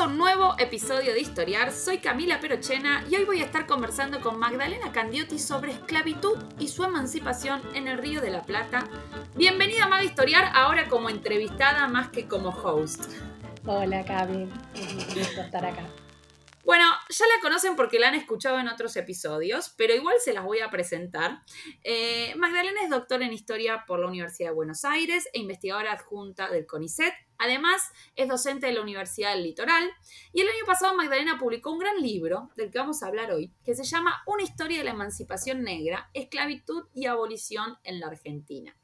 A un nuevo episodio de Historiar. Soy Camila Perochena y hoy voy a estar conversando con Magdalena Candiotti sobre esclavitud y su emancipación en el Río de la Plata. Bienvenida Mag Historiar, ahora como entrevistada más que como host. Hola Cami, gusto estar acá. Bueno, ya la conocen porque la han escuchado en otros episodios, pero igual se las voy a presentar. Eh, Magdalena es doctora en historia por la Universidad de Buenos Aires e investigadora adjunta del CONICET. Además, es docente de la Universidad del Litoral. Y el año pasado Magdalena publicó un gran libro del que vamos a hablar hoy, que se llama Una historia de la emancipación negra, esclavitud y abolición en la Argentina.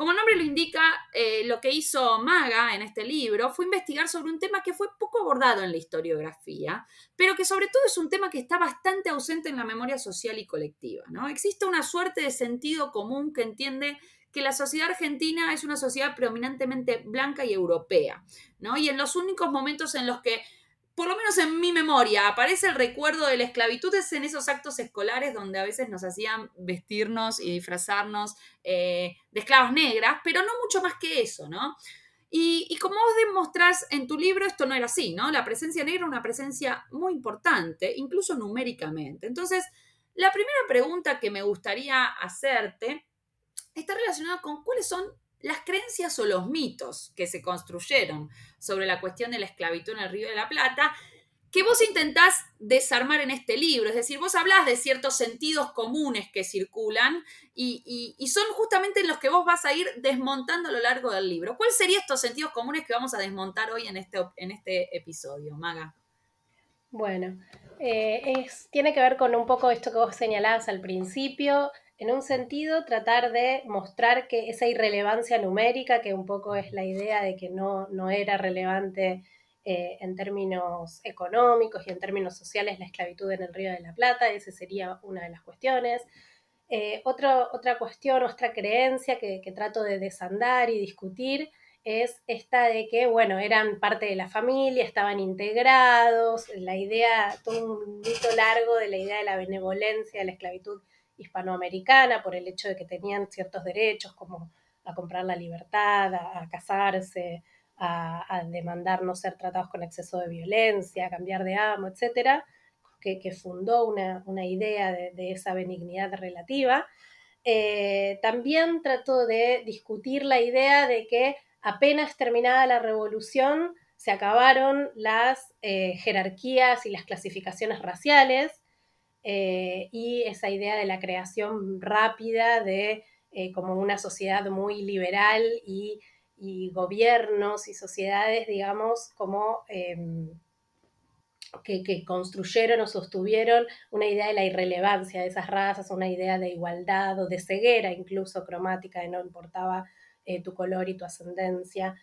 Como el nombre lo indica, eh, lo que hizo Maga en este libro fue investigar sobre un tema que fue poco abordado en la historiografía, pero que sobre todo es un tema que está bastante ausente en la memoria social y colectiva. ¿no? Existe una suerte de sentido común que entiende que la sociedad argentina es una sociedad predominantemente blanca y europea, ¿no? Y en los únicos momentos en los que por lo menos en mi memoria, aparece el recuerdo de la esclavitud es en esos actos escolares donde a veces nos hacían vestirnos y disfrazarnos eh, de esclavas negras, pero no mucho más que eso, ¿no? Y, como vos demostrás en tu libro, esto no era así, ¿no? La presencia negra era una presencia muy importante, incluso numéricamente. Entonces, la primera pregunta que me gustaría hacerte está relacionada con cuáles son las creencias o los mitos que se construyeron sobre la cuestión de la esclavitud en el Río de la Plata, que vos intentás desarmar en este libro. Es decir, vos hablás de ciertos sentidos comunes que circulan y, son justamente los que vos vas a ir desmontando a lo largo del libro. ¿Cuáles serían estos sentidos comunes que vamos a desmontar hoy en este, en este episodio, Maga? Bueno, eh, tiene que ver con un poco esto que vos señalabas al principio, en un sentido, tratar de mostrar que esa irrelevancia numérica, que un poco es la idea de que no, no era relevante eh, en términos económicos y en términos sociales la esclavitud en el Río de la Plata, esa sería una de las cuestiones. Eh, otra cuestión, otra creencia que, que, trato de desandar y discutir es esta de que, bueno, eran parte de la familia, estaban integrados, la idea, todo un mito largo de la idea de la benevolencia de la esclavitud hispanoamericana por el hecho de que tenían ciertos derechos como a comprar la libertad, a, casarse, a, demandar no ser tratados con exceso de violencia, a cambiar de amo, etcétera, que, fundó una, idea de, esa benignidad relativa. Eh, también trató de discutir la idea de que apenas terminada la revolución se acabaron las eh, jerarquías y las clasificaciones raciales eh, y esa idea de la creación rápida de eh, como una sociedad muy liberal y, gobiernos y sociedades, digamos, como em, que, construyeron o sostuvieron una idea de la irrelevancia de esas razas, una idea de igualdad o de ceguera incluso cromática, de no importaba eh, tu color y tu ascendencia.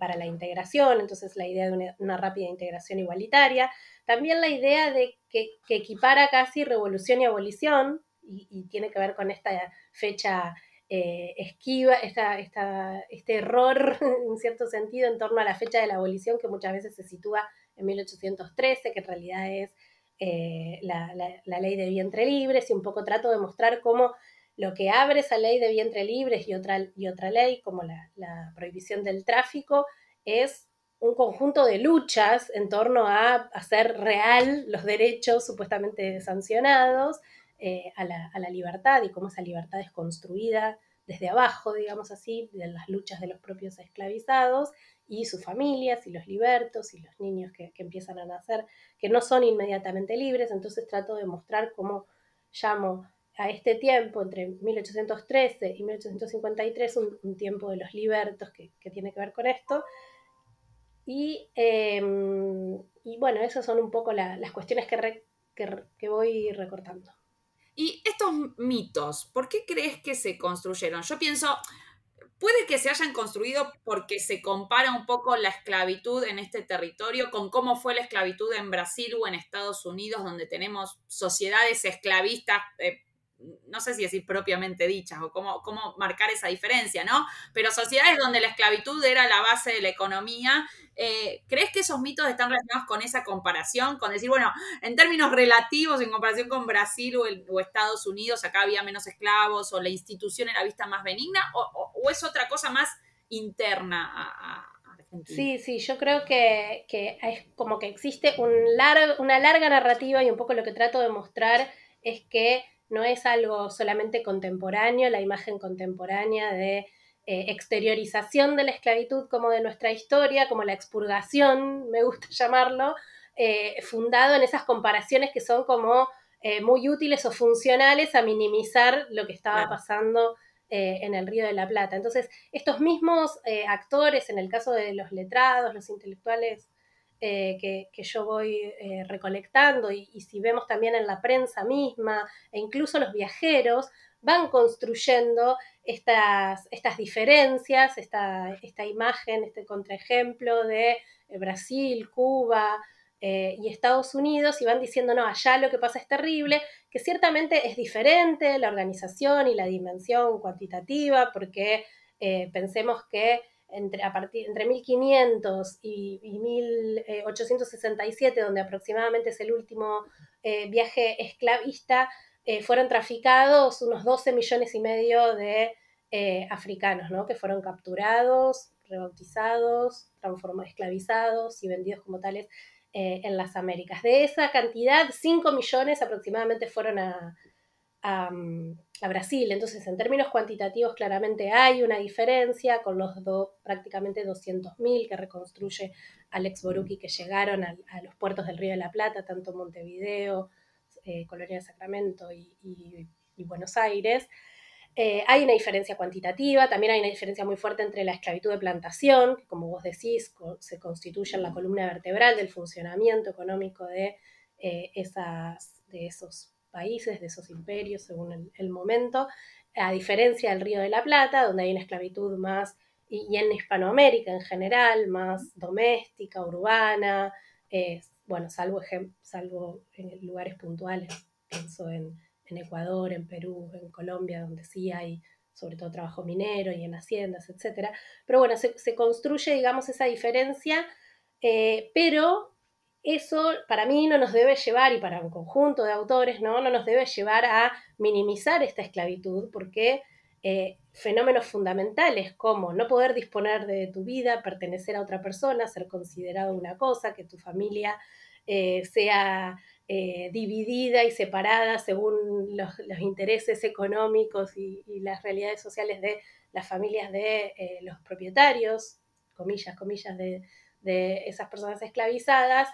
Para la integración, entonces la idea de una rápida integración igualitaria, también la idea de que, equipara casi revolución y abolición, y, tiene que ver con esta fecha eh, esquiva, esta, este error en cierto sentido en torno a la fecha de la abolición que muchas veces se sitúa en 1813, que en realidad es eh, la, ley de vientre libres, y un poco trato de mostrar cómo lo que abre esa ley de vientre libres y otra, y otra ley, como la, la prohibición del tráfico, es un conjunto de luchas en torno a hacer real los derechos supuestamente sancionados eh, a, la, libertad y cómo esa libertad es construida desde abajo, digamos así, de las luchas de los propios esclavizados y sus familias y los libertos y los niños que, empiezan a nacer, que no son inmediatamente libres. Entonces trato de mostrar cómo llamo a este tiempo, entre 1813 y 1853, un, tiempo de los libertos que, que tiene que ver con esto, Em, y, bueno, esas son un poco las cuestiones que, que, voy recortando. Y estos mitos, ¿por qué crees que se construyeron? Yo pienso, puede que se hayan construido porque se compara un poco la esclavitud en este territorio con cómo fue la esclavitud en Brasil o en Estados Unidos, donde tenemos sociedades esclavistas eh, no sé si decir propiamente dichas o cómo, cómo marcar esa diferencia, ¿no? Pero sociedades donde la esclavitud era la base de la economía, eh, ¿crees que esos mitos están relacionados con esa comparación? Con decir, bueno, en términos relativos, en comparación con Brasil o, Estados Unidos, acá había menos esclavos o la institución era vista más benigna, o, es otra cosa más interna a, Argentina? Sí, sí, yo creo que, es como que existe un una larga narrativa y un poco lo que trato de mostrar es que no es algo solamente contemporáneo, la imagen contemporánea de eh, exteriorización de la esclavitud como de nuestra historia, como la expurgación, me gusta llamarlo, eh, fundado en esas comparaciones que son como eh, muy útiles o funcionales a minimizar lo que estaba pasando en el Río de la Plata. Entonces, estos mismos actores, en el caso de los letrados, los intelectuales eh, que, yo voy eh, recolectando y, si vemos también en la prensa misma e incluso los viajeros van construyendo estas, estas diferencias, esta, esta, imagen, este contraejemplo de eh, Brasil, Cuba y Estados Unidos y van diciendo, no, allá lo que pasa es terrible, que ciertamente es diferente la organización y la dimensión cuantitativa, porque pensemos que entre, a partir, entre 1500 y, 1867, donde aproximadamente es el último eh, viaje esclavista, eh, fueron traficados unos 12 millones y medio de eh, africanos, ¿no? que fueron capturados, rebautizados, transformados, esclavizados y vendidos como tales en las Américas. De esa cantidad, 5 millones aproximadamente fueron a, a, Brasil. Entonces, en términos cuantitativos, claramente hay una diferencia con los do, prácticamente 200.000 que reconstruye Alex Borucki que llegaron a, los puertos del Río de la Plata, tanto Montevideo, eh, Colonia de Sacramento y, Buenos Aires. Eh, hay una diferencia cuantitativa, también hay una diferencia muy fuerte entre la esclavitud de plantación, que como vos decís, se constituye en la columna vertebral del funcionamiento económico de, eh, esas, de esos países, de esos imperios, según el, momento, a diferencia del Río de la Plata, donde hay una esclavitud más, y, en Hispanoamérica en general, más doméstica, urbana, bueno, salvo, salvo en lugares puntuales, pienso en, Ecuador, en Perú, en Colombia, donde sí hay sobre todo trabajo minero y en haciendas, etc. Pero bueno, se, construye, digamos, esa diferencia, eh, pero eso para mí no nos debe llevar, y para un conjunto de autores, no, no nos debe llevar a minimizar esta esclavitud, porque eh, fenómenos fundamentales como no poder disponer de tu vida, pertenecer a otra persona, ser considerado una cosa, que tu familia eh, sea eh, dividida y separada según los, intereses económicos y, las realidades sociales de las familias de los propietarios, comillas, comillas, de, de esas personas esclavizadas,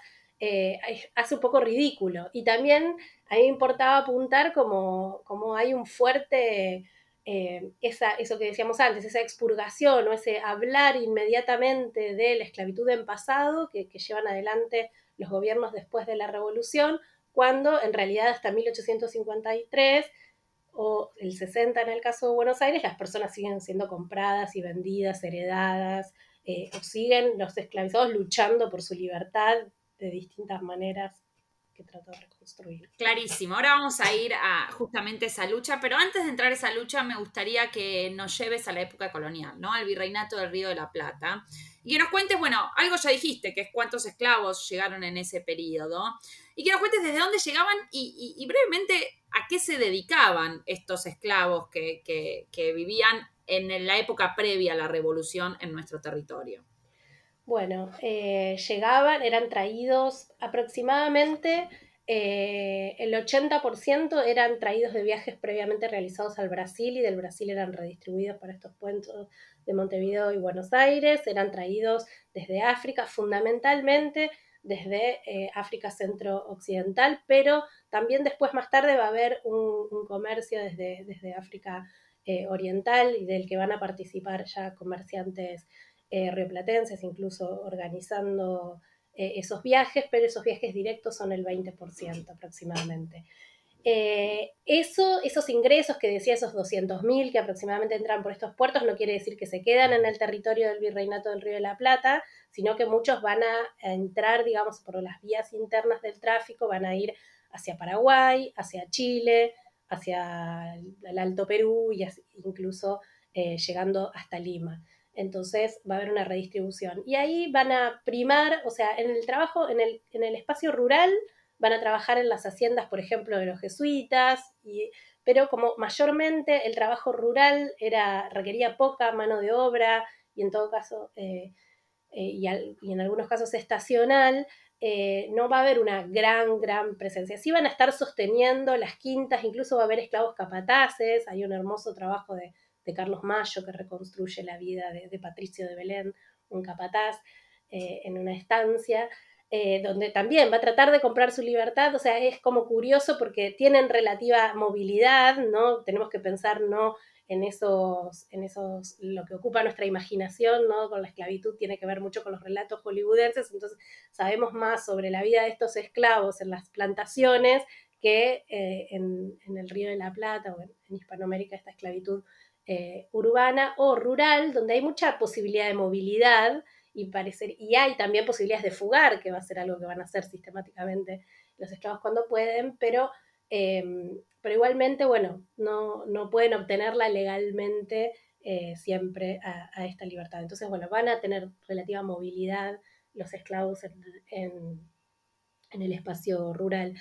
eh, hace un poco ridículo. Y también a mí me importaba apuntar como, como hay un fuerte, eh, esa, eso que decíamos antes, esa expurgación o ese hablar inmediatamente de la esclavitud en pasado que, llevan adelante los gobiernos después de la revolución, cuando en realidad hasta 1853 o el 60 en el caso de Buenos Aires, las personas siguen siendo compradas y vendidas, heredadas, eh, o siguen los esclavizados luchando por su libertad de distintas maneras que trato de reconstruir. Clarísimo, ahora vamos a ir a justamente esa lucha, pero antes de entrar a esa lucha me gustaría que nos lleves a la época colonial, ¿no? Al virreinato del Río de la Plata. Y que nos cuentes, bueno, algo ya dijiste, que es cuántos esclavos llegaron en ese periodo. Y que nos cuentes desde dónde llegaban y, brevemente a qué se dedicaban estos esclavos que, que vivían en la época previa a la revolución en nuestro territorio. Bueno, eh, llegaban, eran traídos aproximadamente, eh, el 80% eran traídos de viajes previamente realizados al Brasil y del Brasil eran redistribuidos para estos puentes de Montevideo y Buenos Aires, eran traídos desde África, fundamentalmente desde eh, África centro-occidental, pero también después más tarde va a haber un, comercio desde, desde África oriental y del que van a participar ya comerciantes eh, rioplatenses, incluso organizando eh, esos viajes, pero esos viajes directos son el 20% aproximadamente. Eh, eso, esos ingresos que decía, esos 200.000 que aproximadamente entran por estos puertos, no quiere decir que se quedan en el territorio del Virreinato del Río de la Plata, sino que muchos van a entrar, digamos, por las vías internas del tráfico, van a ir hacia Paraguay, hacia Chile, hacia el Alto Perú y incluso eh, llegando hasta Lima. Entonces va a haber una redistribución. Y ahí van a primar, o sea, en el trabajo, en el, en el espacio rural, van a trabajar en las haciendas, por ejemplo, de los jesuitas, pero como mayormente el trabajo rural era, requería poca mano de obra y en todo caso, eh, eh, y, en algunos casos estacional, eh, no va a haber una gran, gran presencia. Sí van a estar sosteniendo las quintas, incluso va a haber esclavos capataces, hay un hermoso trabajo de, Carlos Mayo que reconstruye la vida de, Patricio de Belén, un capataz, en una estancia. Eh, donde también va a tratar de comprar su libertad, o sea, es como curioso porque tienen relativa movilidad, ¿no? Tenemos que pensar no en esos, en esos, lo que ocupa nuestra imaginación, ¿no? Con la esclavitud tiene que ver mucho con los relatos hollywoodenses, entonces sabemos más sobre la vida de estos esclavos en las plantaciones que eh, en, el Río de la Plata o en, Hispanoamérica esta esclavitud eh, urbana o rural, donde hay mucha posibilidad de movilidad y, parecer, y hay también posibilidades de fugar, que va a ser algo que van a hacer sistemáticamente los esclavos cuando pueden, pero, em, pero igualmente, bueno, no, no, pueden obtenerla legalmente eh, siempre a, esta libertad. Entonces, bueno, van a tener relativa movilidad los esclavos en, en, el espacio rural.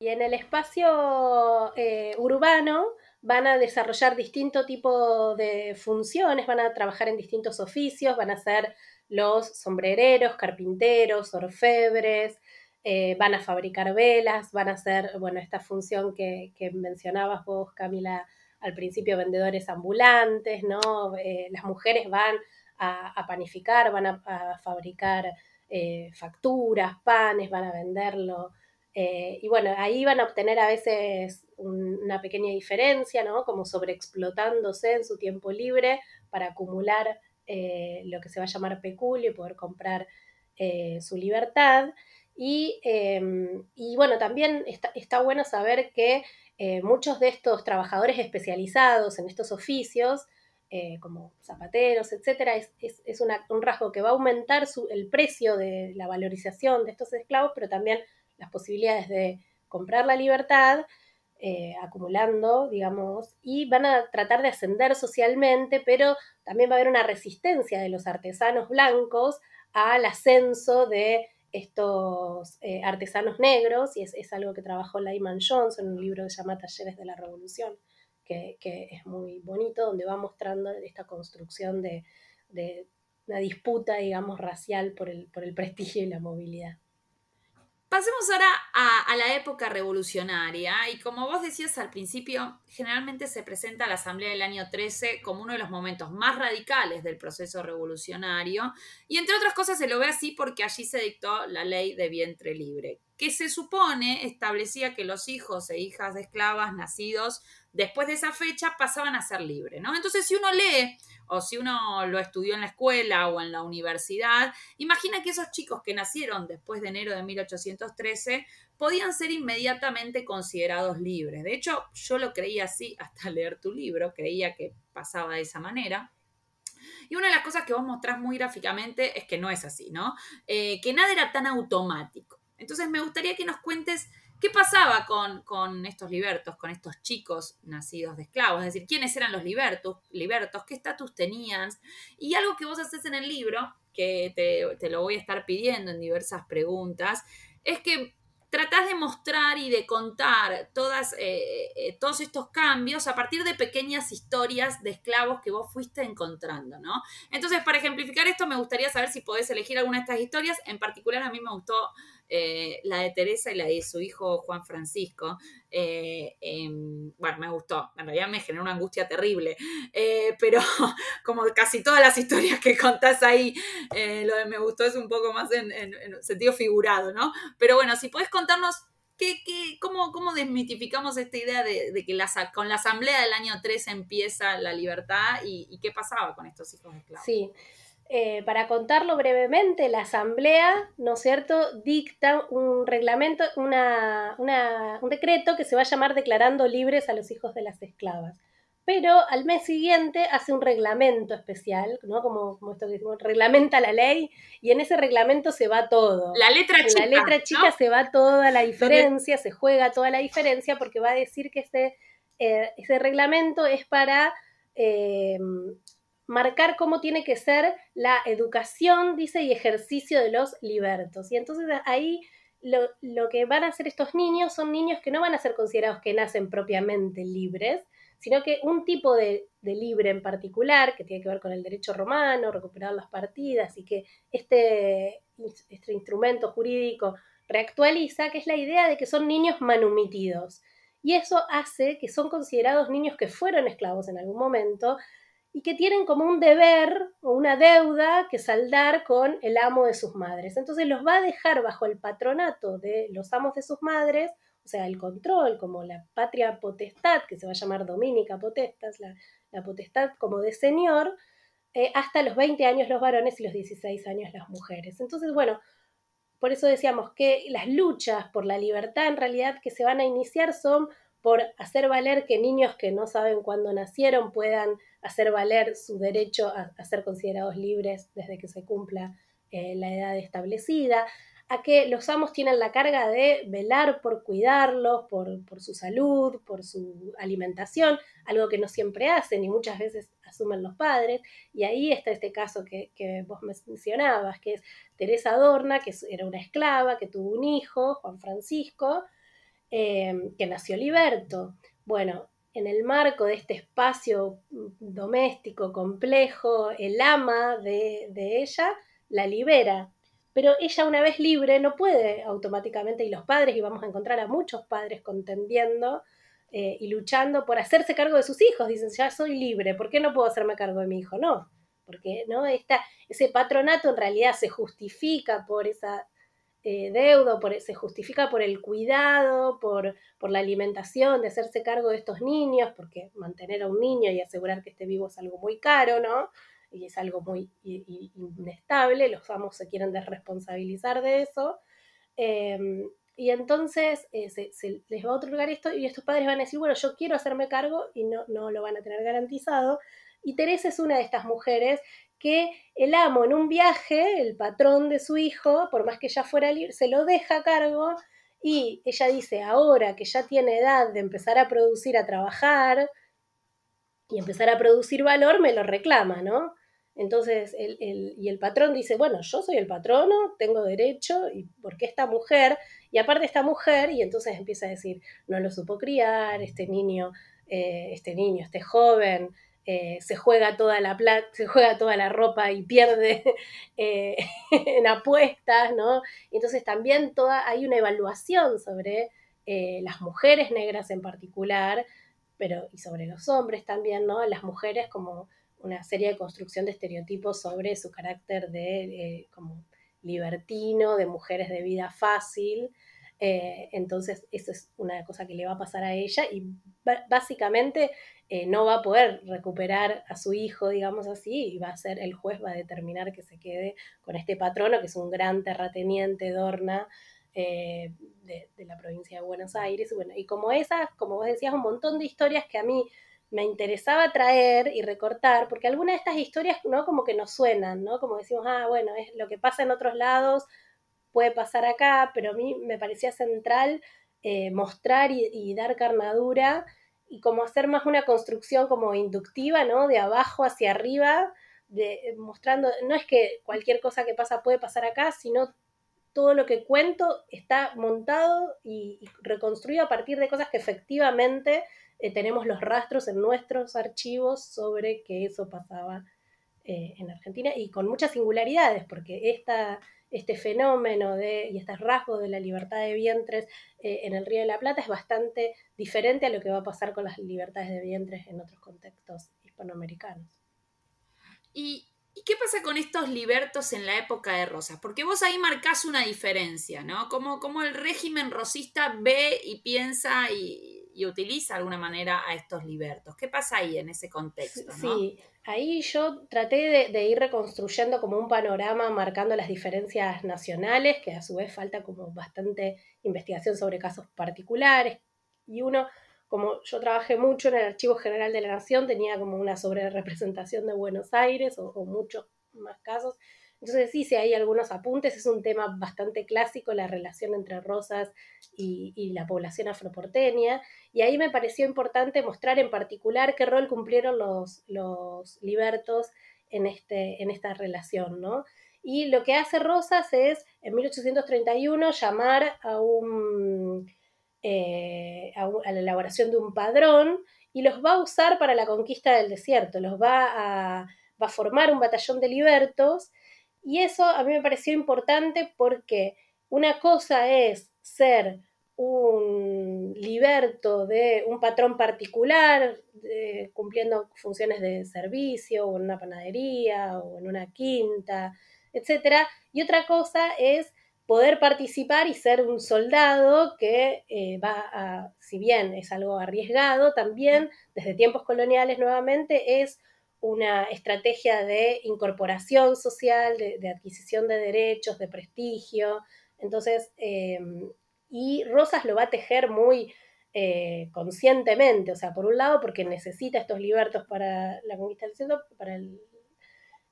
Y en el espacio eh, urbano van a desarrollar distinto tipo de funciones, van a trabajar en distintos oficios, van a ser los sombrereros, carpinteros, orfebres, eh, van a fabricar velas, van a hacer, bueno, esta función que, mencionabas vos, Camila, al principio, vendedores ambulantes, ¿no? Eh, las mujeres van a, panificar, van a, fabricar eh, facturas, panes, van a venderlo. y bueno, ahí van a obtener a veces una pequeña diferencia, ¿no? Como sobreexplotándose en su tiempo libre para acumular eh, lo que se va a llamar peculio y poder comprar eh, su libertad. Em, y, bueno, también está, bueno saber que eh, muchos de estos trabajadores especializados en estos oficios, como zapateros, etcétera, es, un rasgo que va a aumentar el precio de la valorización de estos esclavos, pero también las posibilidades de comprar la libertad eh, acumulando, digamos, y van a tratar de ascender socialmente, pero también va a haber una resistencia de los artesanos blancos al ascenso de estos eh, artesanos negros, y es, algo que trabajó Lyman Jones en un libro que se llama Talleres de la Revolución, que, es muy bonito, donde va mostrando esta construcción de, una disputa, digamos, racial por el prestigio y la movilidad. Pasemos ahora a, la época revolucionaria y como vos decías al principio, generalmente se presenta la Asamblea del año 13 como uno de los momentos más radicales del proceso revolucionario y entre otras cosas se lo ve así porque allí se dictó la ley de vientre libre, que se supone establecía que los hijos e hijas de esclavas nacidos después de esa fecha pasaban a ser libres, ¿no? Entonces si uno lee o si uno lo estudió en la escuela o en la universidad, imagina que esos chicos que nacieron después de enero de 1813 podían ser inmediatamente considerados libres. De hecho, yo lo creía así hasta leer tu libro, creía que pasaba de esa manera. Y una de las cosas que vos mostrás muy gráficamente es que no es así, ¿no? Eh, que nada era tan automático. Entonces me gustaría que nos cuentes ¿Qué pasaba con, estos libertos, con estos chicos nacidos de esclavos? Es decir, ¿quiénes eran los libertos? libertos ¿Qué estatus tenían? Y algo que vos haces en el libro, que te, lo voy a estar pidiendo en diversas preguntas, es que tratás de mostrar y de contar todas, eh, eh, todos estos cambios a partir de pequeñas historias de esclavos que vos fuiste encontrando, ¿no? Entonces, para ejemplificar esto, me gustaría saber si podés elegir alguna de estas historias. En particular, a mí me gustó eh, la de Teresa y la de su hijo Juan Francisco. Eh, em, bueno, me gustó, en realidad me generó una angustia terrible, eh, pero como casi todas las historias que contás ahí, lo de me gustó es un poco más en, sentido figurado, ¿no? Pero bueno, si podés contarnos ¿Qué, qué, cómo, cómo, desmitificamos esta idea de, que con la asamblea del año 3 empieza la libertad y, y, qué pasaba con estos hijos esclavos? Sí, eh, para contarlo brevemente, la Asamblea, ¿no es cierto?, dicta un reglamento, un decreto que se va a llamar Declarando libres a los hijos de las esclavas. pero al mes siguiente hace un reglamento especial, ¿no? Como, como esto que decimos, reglamenta la ley y en ese reglamento se va todo. La letra chica. En la letra chica se va toda la diferencia, se juega toda la diferencia porque va a decir que ese, eh, ese reglamento es para eh, marcar cómo tiene que ser la educación, dice, y ejercicio de los libertos. Y entonces ahí lo, lo que van a hacer estos niños son niños que no van a ser considerados que nacen propiamente libres, sino que un tipo de, libre en particular, que tiene que ver con el derecho romano, recuperar las partidas, y que este, este instrumento jurídico reactualiza, que es la idea de que son niños manumitidos. Y eso hace que son considerados niños que fueron esclavos en algún momento y que tienen como un deber o una deuda que saldar con el amo de sus madres. Entonces los va a dejar bajo el patronato de los amos de sus madres o sea, el control, como la patria potestad, que se va a llamar dominica potestas, la, potestad como de señor, eh, hasta los 20 años los varones y los 16 años las mujeres. Entonces, bueno, por eso decíamos que las luchas por la libertad en realidad que se van a iniciar son por hacer valer que niños que no saben cuándo nacieron puedan hacer valer su derecho a, ser considerados libres desde que se cumpla eh, la edad establecida, a que los amos tienen la carga de velar por cuidarlos, por, su salud, por su alimentación, algo que no siempre hacen y muchas veces asumen los padres. Y ahí está este caso que, vos mencionabas, que es Teresa Adorna, que era una esclava, que tuvo un hijo, Juan Francisco, eh, que nació liberto. Bueno, en el marco de este espacio doméstico complejo, el ama de, de ella la libera pero ella una vez libre no puede automáticamente, y los padres, y vamos a encontrar a muchos padres contendiendo eh, y luchando por hacerse cargo de sus hijos, dicen, ya soy libre, ¿por qué no puedo hacerme cargo de mi hijo? No, porque ¿no? Esta, ese patronato en realidad se justifica por esa eh, deuda, por, se justifica por el cuidado, por, por la alimentación, de hacerse cargo de estos niños, porque mantener a un niño y asegurar que esté vivo es algo muy caro, ¿no? y es algo muy inestable, los amos se quieren desresponsabilizar de eso. Em, y entonces eh, se, les va a otorgar esto y estos padres van a decir, bueno, yo quiero hacerme cargo y no, no lo van a tener garantizado. Y Teresa es una de estas mujeres que el amo en un viaje, el patrón de su hijo, por más que ya fuera libre, se lo deja a cargo y ella dice, ahora que ya tiene edad de empezar a producir, a trabajar y empezar a producir valor, me lo reclama, ¿no? Entonces, el, y el patrón dice, bueno, yo soy el patrono, tengo derecho, y porque esta mujer, y aparte esta mujer, y entonces empieza a decir, no lo supo criar, este niño, eh, este niño, este joven, eh, se juega toda la plata, se juega toda la ropa y pierde eh, en apuestas, ¿no? Entonces también toda, hay una evaluación sobre las mujeres negras en particular, pero y sobre los hombres también, ¿no? Las mujeres como una serie de construcción de estereotipos sobre su carácter de eh, como libertino, de mujeres de vida fácil. Eh, entonces, eso es una cosa que le va a pasar a ella y básicamente eh, no va a poder recuperar a su hijo, digamos así, y va a ser el juez, va a determinar que se quede con este patrono, que es un gran terrateniente, Dorna, de, de, la provincia de Buenos Aires. Bueno, y como esas, como vos decías, un montón de historias que a mí me interesaba traer y recortar, porque algunas de estas historias, ¿no? Como que nos suenan, ¿no? Como decimos, ah, bueno, es lo que pasa en otros lados, puede pasar acá, pero a mí me parecía central eh, mostrar y, dar carnadura y como hacer más una construcción como inductiva, ¿no? De abajo hacia arriba, de, mostrando, no es que cualquier cosa que pasa puede pasar acá, sino todo lo que cuento está montado y reconstruido a partir de cosas que efectivamente eh, tenemos los rastros en nuestros archivos sobre que eso pasaba eh, en Argentina y con muchas singularidades, porque esta, este fenómeno de, y este rasgo de la libertad de vientres eh, en el Río de la Plata es bastante diferente a lo que va a pasar con las libertades de vientres en otros contextos hispanoamericanos. ¿Y, ¿Y qué pasa con estos libertos en la época de Rosas? Porque vos ahí marcás una diferencia, ¿no? Como, como el régimen rosista ve y piensa y, y utiliza de alguna manera a estos libertos. ¿Qué pasa ahí en ese contexto? Sí, ahí yo traté de, ir reconstruyendo como un panorama marcando las diferencias nacionales, que a su vez falta como bastante investigación sobre casos particulares. Y uno, como yo trabajé mucho en el Archivo General de la Nación, tenía como una sobrerepresentación de Buenos Aires o, muchos más casos. Entonces sí, sí hay algunos apuntes, es un tema bastante clásico la relación entre Rosas y, la población afroporteña, y ahí me pareció importante mostrar en particular qué rol cumplieron los, los libertos en, este, en esta relación, ¿no? Y lo que hace Rosas es, en 1831, llamar a un eh, a, la elaboración de un padrón y los va a usar para la conquista del desierto, los va a formar un batallón de libertos y eso a mí me pareció importante porque una cosa es ser un liberto de un patrón particular, cumpliendo funciones de servicio o en una panadería o en una quinta, etc. Y otra cosa es poder participar y ser un soldado que eh, va a, si bien es algo arriesgado, también desde tiempos coloniales nuevamente es una estrategia de incorporación social, de, adquisición de derechos, de prestigio. Entonces, eh, y Rosas lo va a tejer muy eh, conscientemente, o sea, por un lado porque necesita estos libertos para la conquista del cielo, para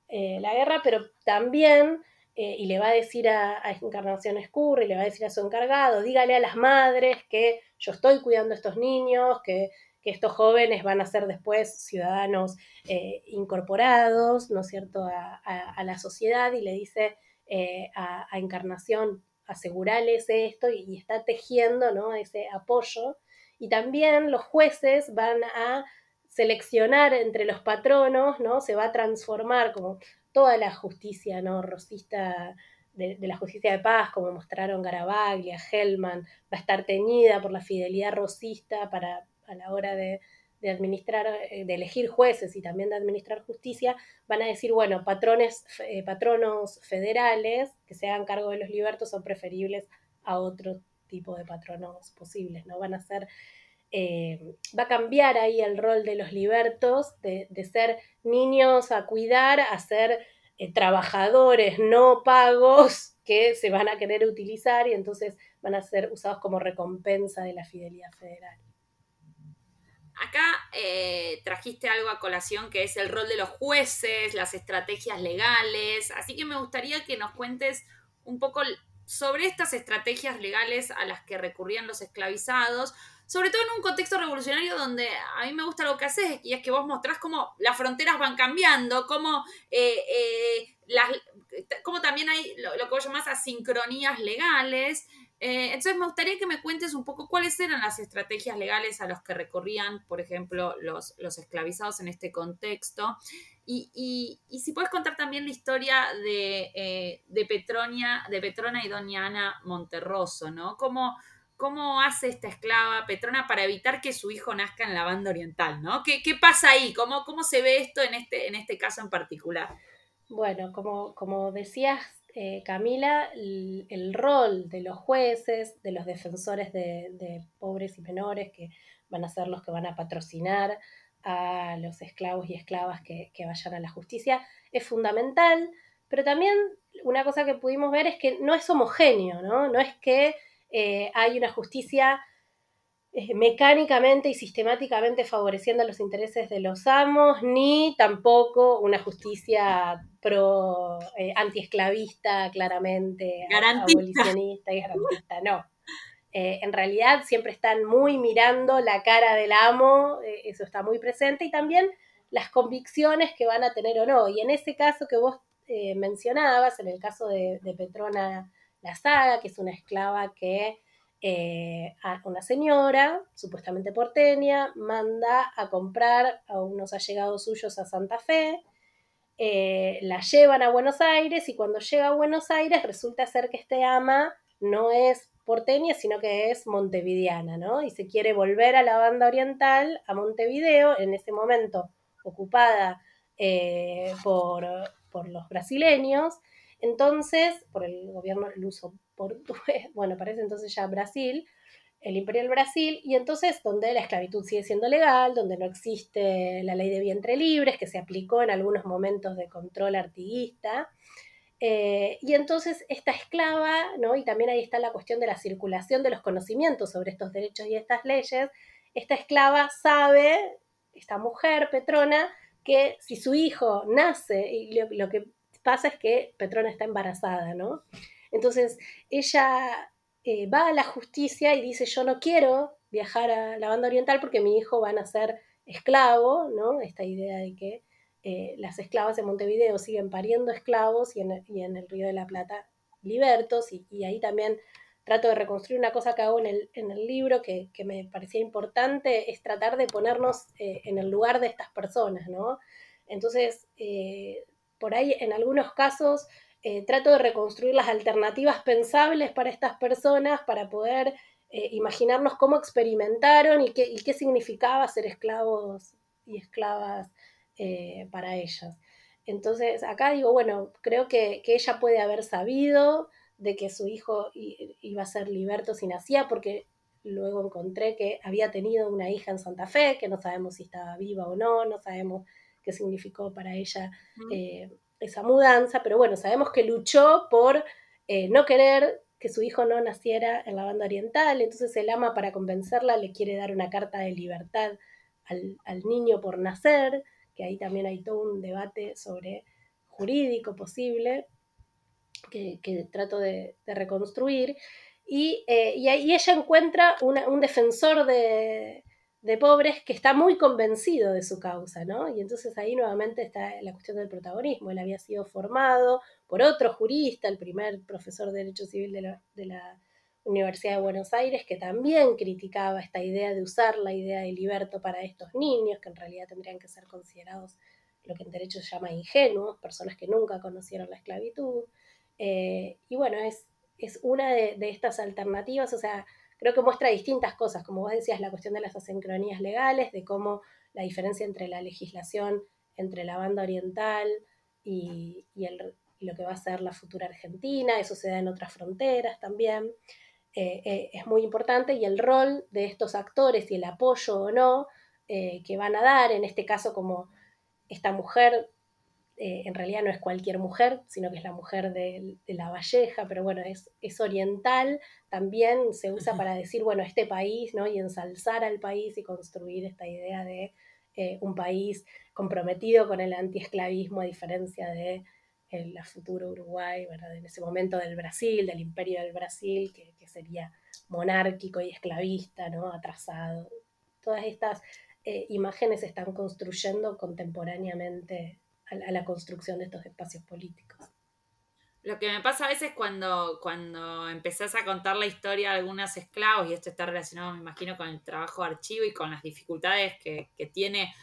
la guerra, pero también eh, y le va a decir a, Encarnación Escurri, le va a decir a su encargado, dígale a las madres que yo estoy cuidando a estos niños, que, estos jóvenes van a ser después ciudadanos eh, incorporados, ¿no es cierto?, a, la sociedad y le dice eh, a, Encarnación, asegurales esto y, y, está tejiendo, ¿no?, ese apoyo. Y también los jueces van a seleccionar entre los patronos, ¿no? Se va a transformar como toda la justicia ¿no? rosista de, la justicia de paz, como mostraron Garabaglia, Hellman, va a estar teñida por la fidelidad rosista para, a la hora de, administrar, eh, de elegir jueces y también de administrar justicia, van a decir, bueno, patrones, eh, patronos federales que se hagan cargo de los libertos son preferibles a otro tipo de patronos posibles, ¿no? Van a ser eh, va a cambiar ahí el rol de los libertos, de, ser niños a cuidar, a ser trabajadores no pagos que se van a querer utilizar y entonces van a ser usados como recompensa de la fidelidad federal. Acá eh, trajiste algo a colación que es el rol de los jueces, las estrategias legales, así que me gustaría que nos cuentes un poco sobre estas estrategias legales a las que recurrían los esclavizados, sobre todo en un contexto revolucionario donde a mí me gusta lo que haces y es que vos mostrás cómo las fronteras van cambiando, cómo, eh, eh, también hay lo, que vos llamás asincronías legales. Eh, entonces me gustaría que me cuentes un poco cuáles eran las estrategias legales a las que recorrían, por ejemplo, los, los esclavizados en este contexto. Y, y, si puedes contar también la historia de, de, Petronia, de Petrona y Doña Ana Monterroso, ¿no? Cómo, cómo hace esta esclava Petrona para evitar que su hijo nazca en la banda oriental, ¿no? ¿Qué, pasa ahí? ¿Cómo, ¿Cómo, se ve esto en este, en este caso en particular? Bueno, como, como decías, eh, Camila, el, rol de los jueces, de los defensores de, pobres y menores, que van a ser los que van a patrocinar a los esclavos y esclavas que, vayan a la justicia, es fundamental, pero también una cosa que pudimos ver es que no es homogéneo, ¿no? No es que eh, hay una justicia mecánicamente y sistemáticamente favoreciendo los intereses de los amos, ni tampoco una justicia pro eh, antiesclavista, claramente, abolicionista y garantista, no. en realidad siempre están muy mirando la cara del amo, eso está muy presente, y también las convicciones que van a tener o no. Y en ese caso que vos mencionabas, en el caso de Petrona la saga, que es una esclava que eh, a una señora, supuestamente porteña, manda a comprar a unos allegados suyos a Santa Fe, eh, la llevan a Buenos Aires y cuando llega a Buenos Aires resulta ser que este ama no es porteña, sino que es montevideana, ¿no? Y se quiere volver a la banda oriental, a Montevideo, en ese momento ocupada eh, por, por los brasileños, entonces, por el gobierno, el uso bueno, parece entonces ya Brasil, el Imperial Brasil, y entonces donde la esclavitud sigue siendo legal, donde no existe la ley de vientre libres, que se aplicó en algunos momentos de control artiguista. Eh, y entonces esta esclava, ¿no? y también ahí está la cuestión de la circulación de los conocimientos sobre estos derechos y estas leyes, esta esclava sabe, esta mujer, Petrona, que si su hijo nace, y lo, que pasa es que Petrona está embarazada, ¿no? Entonces ella eh, va a la justicia y dice, yo no quiero viajar a la banda oriental porque mi hijo va a nacer esclavo, ¿no? Esta idea de que eh, las esclavas en Montevideo siguen pariendo esclavos y en, el Río de la Plata libertos, y, ahí también trato de reconstruir una cosa que hago en el, libro que, me parecía importante, es tratar de ponernos eh, en el lugar de estas personas, ¿no? Entonces, por ahí en algunos casos trato de reconstruir las alternativas pensables para estas personas para poder imaginarnos cómo experimentaron y qué, y qué significaba ser esclavos y esclavas eh, para ellos. Entonces, acá digo, bueno, creo que, ella puede haber sabido de que su hijo iba a ser liberto si nacía, porque luego encontré que había tenido una hija en Santa Fe, que no sabemos si estaba viva o no, no sabemos qué significó para ella eh, esa mudanza, pero bueno, sabemos que luchó por eh, no querer que su hijo no naciera en la banda oriental, entonces el ama para convencerla le quiere dar una carta de libertad al, niño por nacer, que ahí también hay todo un debate sobre jurídico posible, que, trato de, reconstruir. Eh, y, ahí ella encuentra un defensor de, pobres que está muy convencido de su causa, ¿no? Y entonces ahí nuevamente está la cuestión del protagonismo. Él había sido formado por otro jurista, el primer profesor de Derecho Civil de la, de Universidad de Buenos Aires, que también criticaba esta idea de usar la idea de liberto para estos niños, que en realidad tendrían que ser considerados lo que en derecho se llama ingenuos, personas que nunca conocieron la esclavitud. Eh, y bueno, es, es una de, estas alternativas, o sea, creo que muestra distintas cosas, como vos decías, la cuestión de las asincronías legales, de cómo la diferencia entre la legislación entre la banda oriental y, el, y lo que va a ser la futura Argentina, eso se da en otras fronteras también. Eh, eh, es muy importante y el rol de estos actores y el apoyo o no eh, que van a dar, en este caso como esta mujer, en realidad no es cualquier mujer, sino que es la mujer de, la Valleja, pero bueno, es, es, oriental, también se usa para decir, bueno, este país, ¿no? Y ensalzar al país y construir esta idea de un país comprometido con el antiesclavismo, a diferencia de el futuro Uruguay, ¿verdad? en ese momento del Brasil, del imperio del Brasil, que, sería monárquico y esclavista, ¿no? atrasado. Todas estas eh, imágenes se están construyendo contemporáneamente a, la construcción de estos espacios políticos. Lo que me pasa a veces cuando, cuando empezás a contar la historia de algunos esclavos, y esto está relacionado, me imagino, con el trabajo de archivo y con las dificultades que, que tiene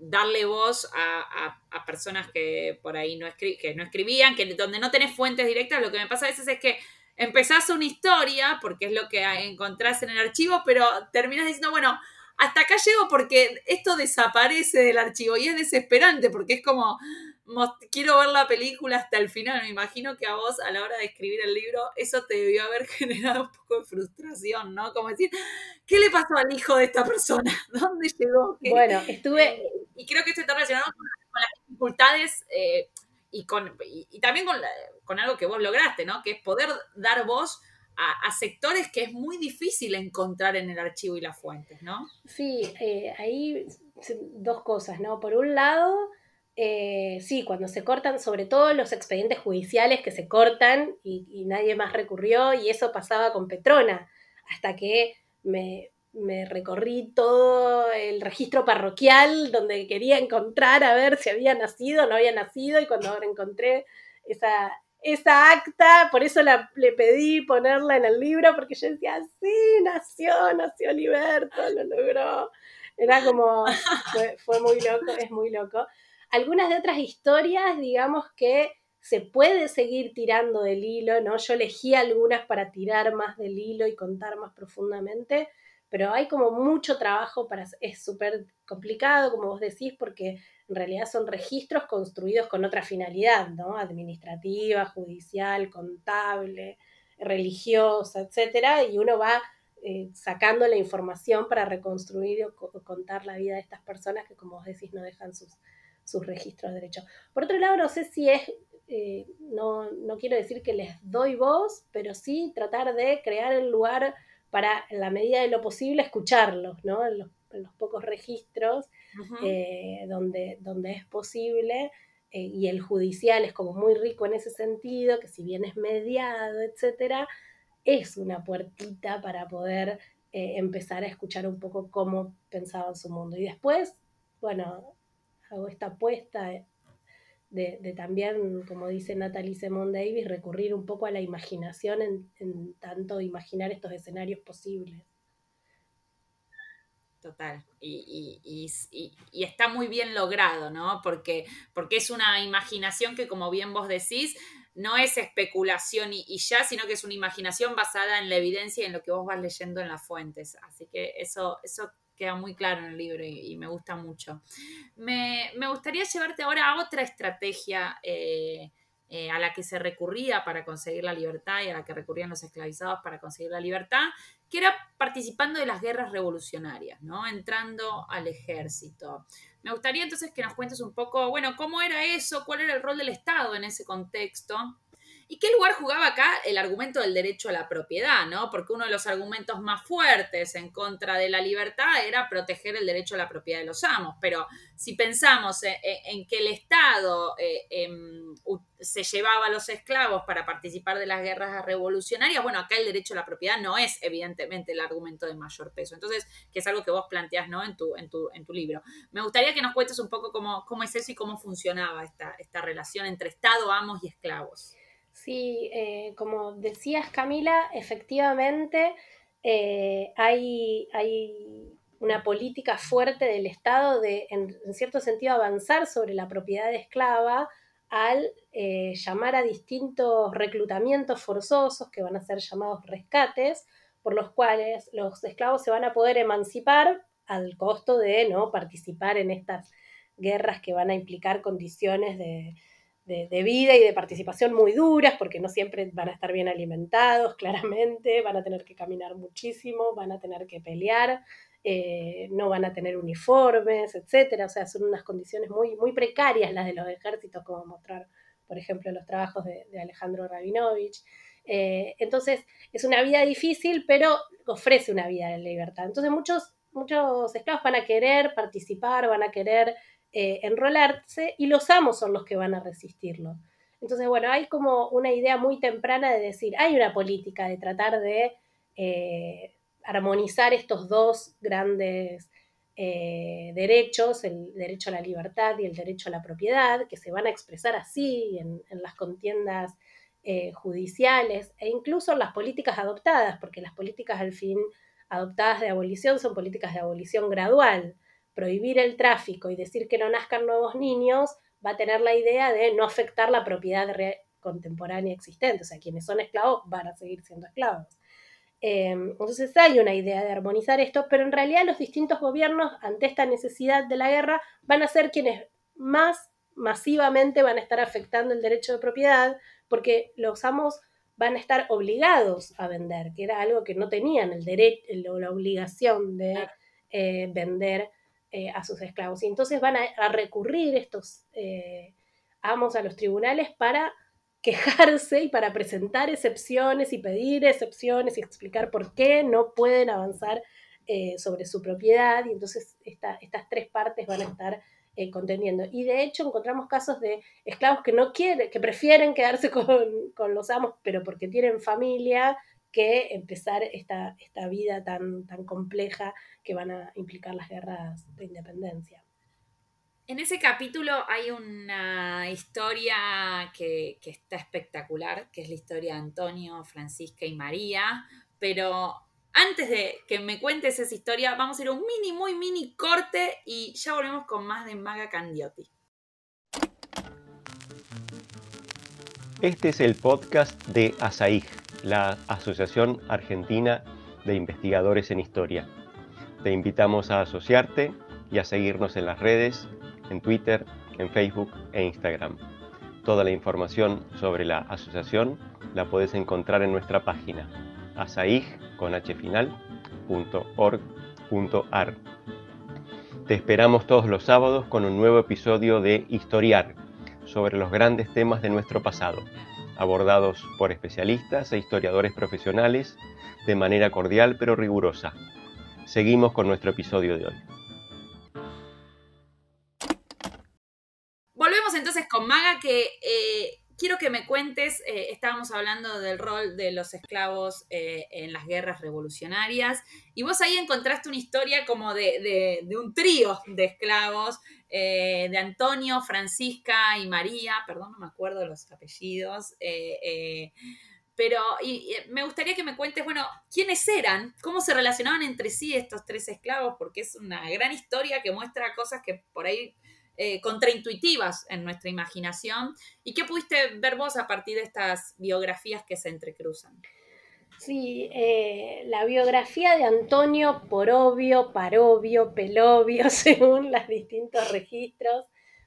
darle voz a, personas que por ahí no, que no escribían, que donde no tenés fuentes directas, lo que me pasa a veces es que empezás una historia, porque es lo que encontrás en el archivo, pero terminas diciendo, bueno, hasta acá llego porque esto desaparece del archivo y es desesperante porque es como, quiero ver la película hasta el final. Me imagino que a vos a la hora de escribir el libro eso te debió haber generado un poco de frustración, ¿no? Como decir, ¿qué le pasó al hijo de esta persona? ¿Dónde llegó? Bueno, estuve... Y creo que esto está relacionado con, las dificultades eh, y, con, y, también con, con algo que vos lograste, ¿no? Que es poder dar voz a, sectores que es muy difícil encontrar en el archivo y las fuentes, ¿no? Sí, eh, ahí dos cosas, ¿no? Por un lado, eh, sí, cuando se cortan, sobre todo los expedientes judiciales que se cortan y, nadie más recurrió, y eso pasaba con Petrona, hasta que me, me, recorrí todo el registro parroquial donde quería encontrar a ver si había nacido o no había nacido, y cuando ahora encontré esa, esa acta, por eso la, le pedí ponerla en el libro, porque yo decía, sí, nació, nació Liberto, lo logró. Era como, fue, muy loco, es muy loco. Algunas de otras historias, digamos que se puede seguir tirando del hilo, ¿no? Yo elegí algunas para tirar más del hilo y contar más profundamente, pero hay como mucho trabajo para, es súper complicado, como vos decís, porque en realidad son registros construidos con otra finalidad, ¿no? Administrativa, judicial, contable, religiosa, etcétera, y uno va eh, sacando la información para reconstruir o, contar la vida de estas personas que, como vos decís, no dejan sus, sus registros de derecho. Por otro lado, no sé si es, eh, no, no quiero decir que les doy voz, pero sí tratar de crear el lugar para, en la medida de lo posible, escucharlos, ¿no? En los, pocos registros eh, donde, donde es posible. Eh, y el judicial es como muy rico en ese sentido, que si bien es mediado, etcétera, es una puertita para poder eh, empezar a escuchar un poco cómo pensaban su mundo. Y después, bueno, hago esta apuesta de, también, como dice Natalie Simon Davis, recurrir un poco a la imaginación en, tanto imaginar estos escenarios posibles. Total. Y, está muy bien logrado, ¿no? Porque, porque es una imaginación que, como bien vos decís, no es especulación y, ya, sino que es una imaginación basada en la evidencia y en lo que vos vas leyendo en las fuentes. Así que eso, eso queda muy claro en el libro y, me gusta mucho. Me, gustaría llevarte ahora a otra estrategia eh, eh, a la que se recurría para conseguir la libertad y a la que recurrían los esclavizados para conseguir la libertad, que era participando de las guerras revolucionarias, ¿no? Entrando al ejército. Me gustaría entonces que nos cuentes un poco, bueno, cómo era eso, cuál era el rol del Estado en ese contexto ¿Y qué lugar jugaba acá el argumento del derecho a la propiedad, no? Porque uno de los argumentos más fuertes en contra de la libertad era proteger el derecho a la propiedad de los amos. Pero si pensamos en, que el Estado eh, em, se llevaba a los esclavos para participar de las guerras revolucionarias, bueno, acá el derecho a la propiedad no es evidentemente el argumento de mayor peso. Entonces, que es algo que vos planteás, ¿no? En tu, libro. Me gustaría que nos cuentes un poco cómo, cómo es eso y cómo funcionaba esta relación entre Estado, amos y esclavos. Sí, eh, como decías Camila, efectivamente eh, hay, hay, una política fuerte del Estado de, en, cierto sentido, avanzar sobre la propiedad esclava al eh, llamar a distintos reclutamientos forzosos, que van a ser llamados rescates, por los cuales los esclavos se van a poder emancipar al costo de no participar en estas guerras que van a implicar condiciones de, de, vida y de participación muy duras, porque no siempre van a estar bien alimentados, claramente, van a tener que caminar muchísimo, van a tener que pelear, eh, no van a tener uniformes, etcétera. O sea, son unas condiciones muy, muy precarias las de los ejércitos, como mostrar, por ejemplo, los trabajos de, Alejandro Rabinovich. Eh, entonces, es una vida difícil, pero ofrece una vida de libertad. Entonces, muchos, muchos esclavos van a querer participar, van a querer eh, enrolarse y los amos son los que van a resistirlo. Entonces, bueno, hay como una idea muy temprana de decir, hay una política de tratar de eh, armonizar estos dos grandes eh, derechos, el derecho a la libertad y el derecho a la propiedad, que se van a expresar así en, en las contiendas judiciales e incluso en las políticas adoptadas, porque las políticas al fin adoptadas de abolición son políticas de abolición gradual prohibir el tráfico y decir que no nazcan nuevos niños, va a tener la idea de no afectar la propiedad contemporánea existente. O sea, quienes son esclavos van a seguir siendo esclavos. Eh, entonces hay una idea de armonizar esto, pero en realidad los distintos gobiernos, ante esta necesidad de la guerra, van a ser quienes más masivamente van a estar afectando el derecho de propiedad, porque los amos van a estar obligados a vender, que era algo que no tenían el derecho, la obligación de eh, vender eh, a sus esclavos. Y entonces van a, recurrir estos eh, amos a los tribunales para quejarse y para presentar excepciones y pedir excepciones y explicar por qué no pueden avanzar eh, sobre su propiedad. Y entonces estas tres partes van a estar contendiendo. Y de hecho encontramos casos de esclavos que no quieren, que prefieren quedarse con, con los amos, pero porque tienen familia que empezar esta, esta vida tan, tan compleja que van a implicar las guerras de independencia. En ese capítulo hay una historia que, está espectacular, que es la historia de Antonio, Francisca y María, pero antes de que me cuentes esa historia, vamos a ir a un mini, muy mini corte y ya volvemos con más de Maga Candiotti. Este es el podcast de ASAIG la Asociación Argentina de Investigadores en Historia. Te invitamos a asociarte y a seguirnos en las redes, en Twitter, en Facebook e Instagram. Toda la información sobre la asociación la puedes encontrar en nuestra página asaig.org.ar. Te esperamos todos los sábados con un nuevo episodio de Historiar sobre los grandes temas de nuestro pasado abordados por especialistas e historiadores profesionales de manera cordial pero rigurosa. Seguimos con nuestro episodio de hoy. Volvemos entonces con Maga, que eh, quiero que me cuentes, eh, estábamos hablando del rol de los esclavos eh, en las guerras revolucionarias, y vos ahí encontraste una historia como de, un trío de esclavos, de Antonio, Francisca y María, perdón, no me acuerdo los apellidos, pero me gustaría que me cuentes, bueno, quiénes eran, cómo se relacionaban entre sí estos tres esclavos, porque es una gran historia que muestra cosas que por ahí eh, contraintuitivas en nuestra imaginación. ¿Y qué pudiste ver vos a partir de estas biografías que se entrecruzan? Sí, eh, la biografía de Antonio Porobio, Parobio, Pelobio, según los distintos registros,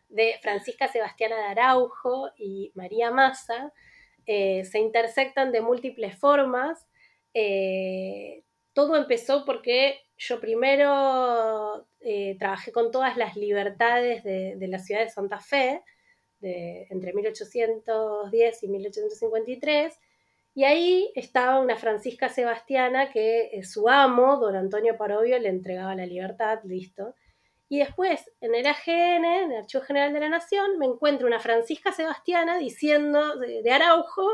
de Francisca Sebastiana de Araujo y María Massa, eh, se intersectan de múltiples formas. Todo empezó porque yo primero eh, trabajé con todas las libertades de, la ciudad de Santa Fe, entre 1810 y 1853, y ahí estaba una Francisca Sebastiana que su amo, don Antonio Parobio, le entregaba la libertad, listo. Y después, en el AGN, en el Archivo General de la Nación, me encuentro una Francisca Sebastiana diciendo de, Araujo,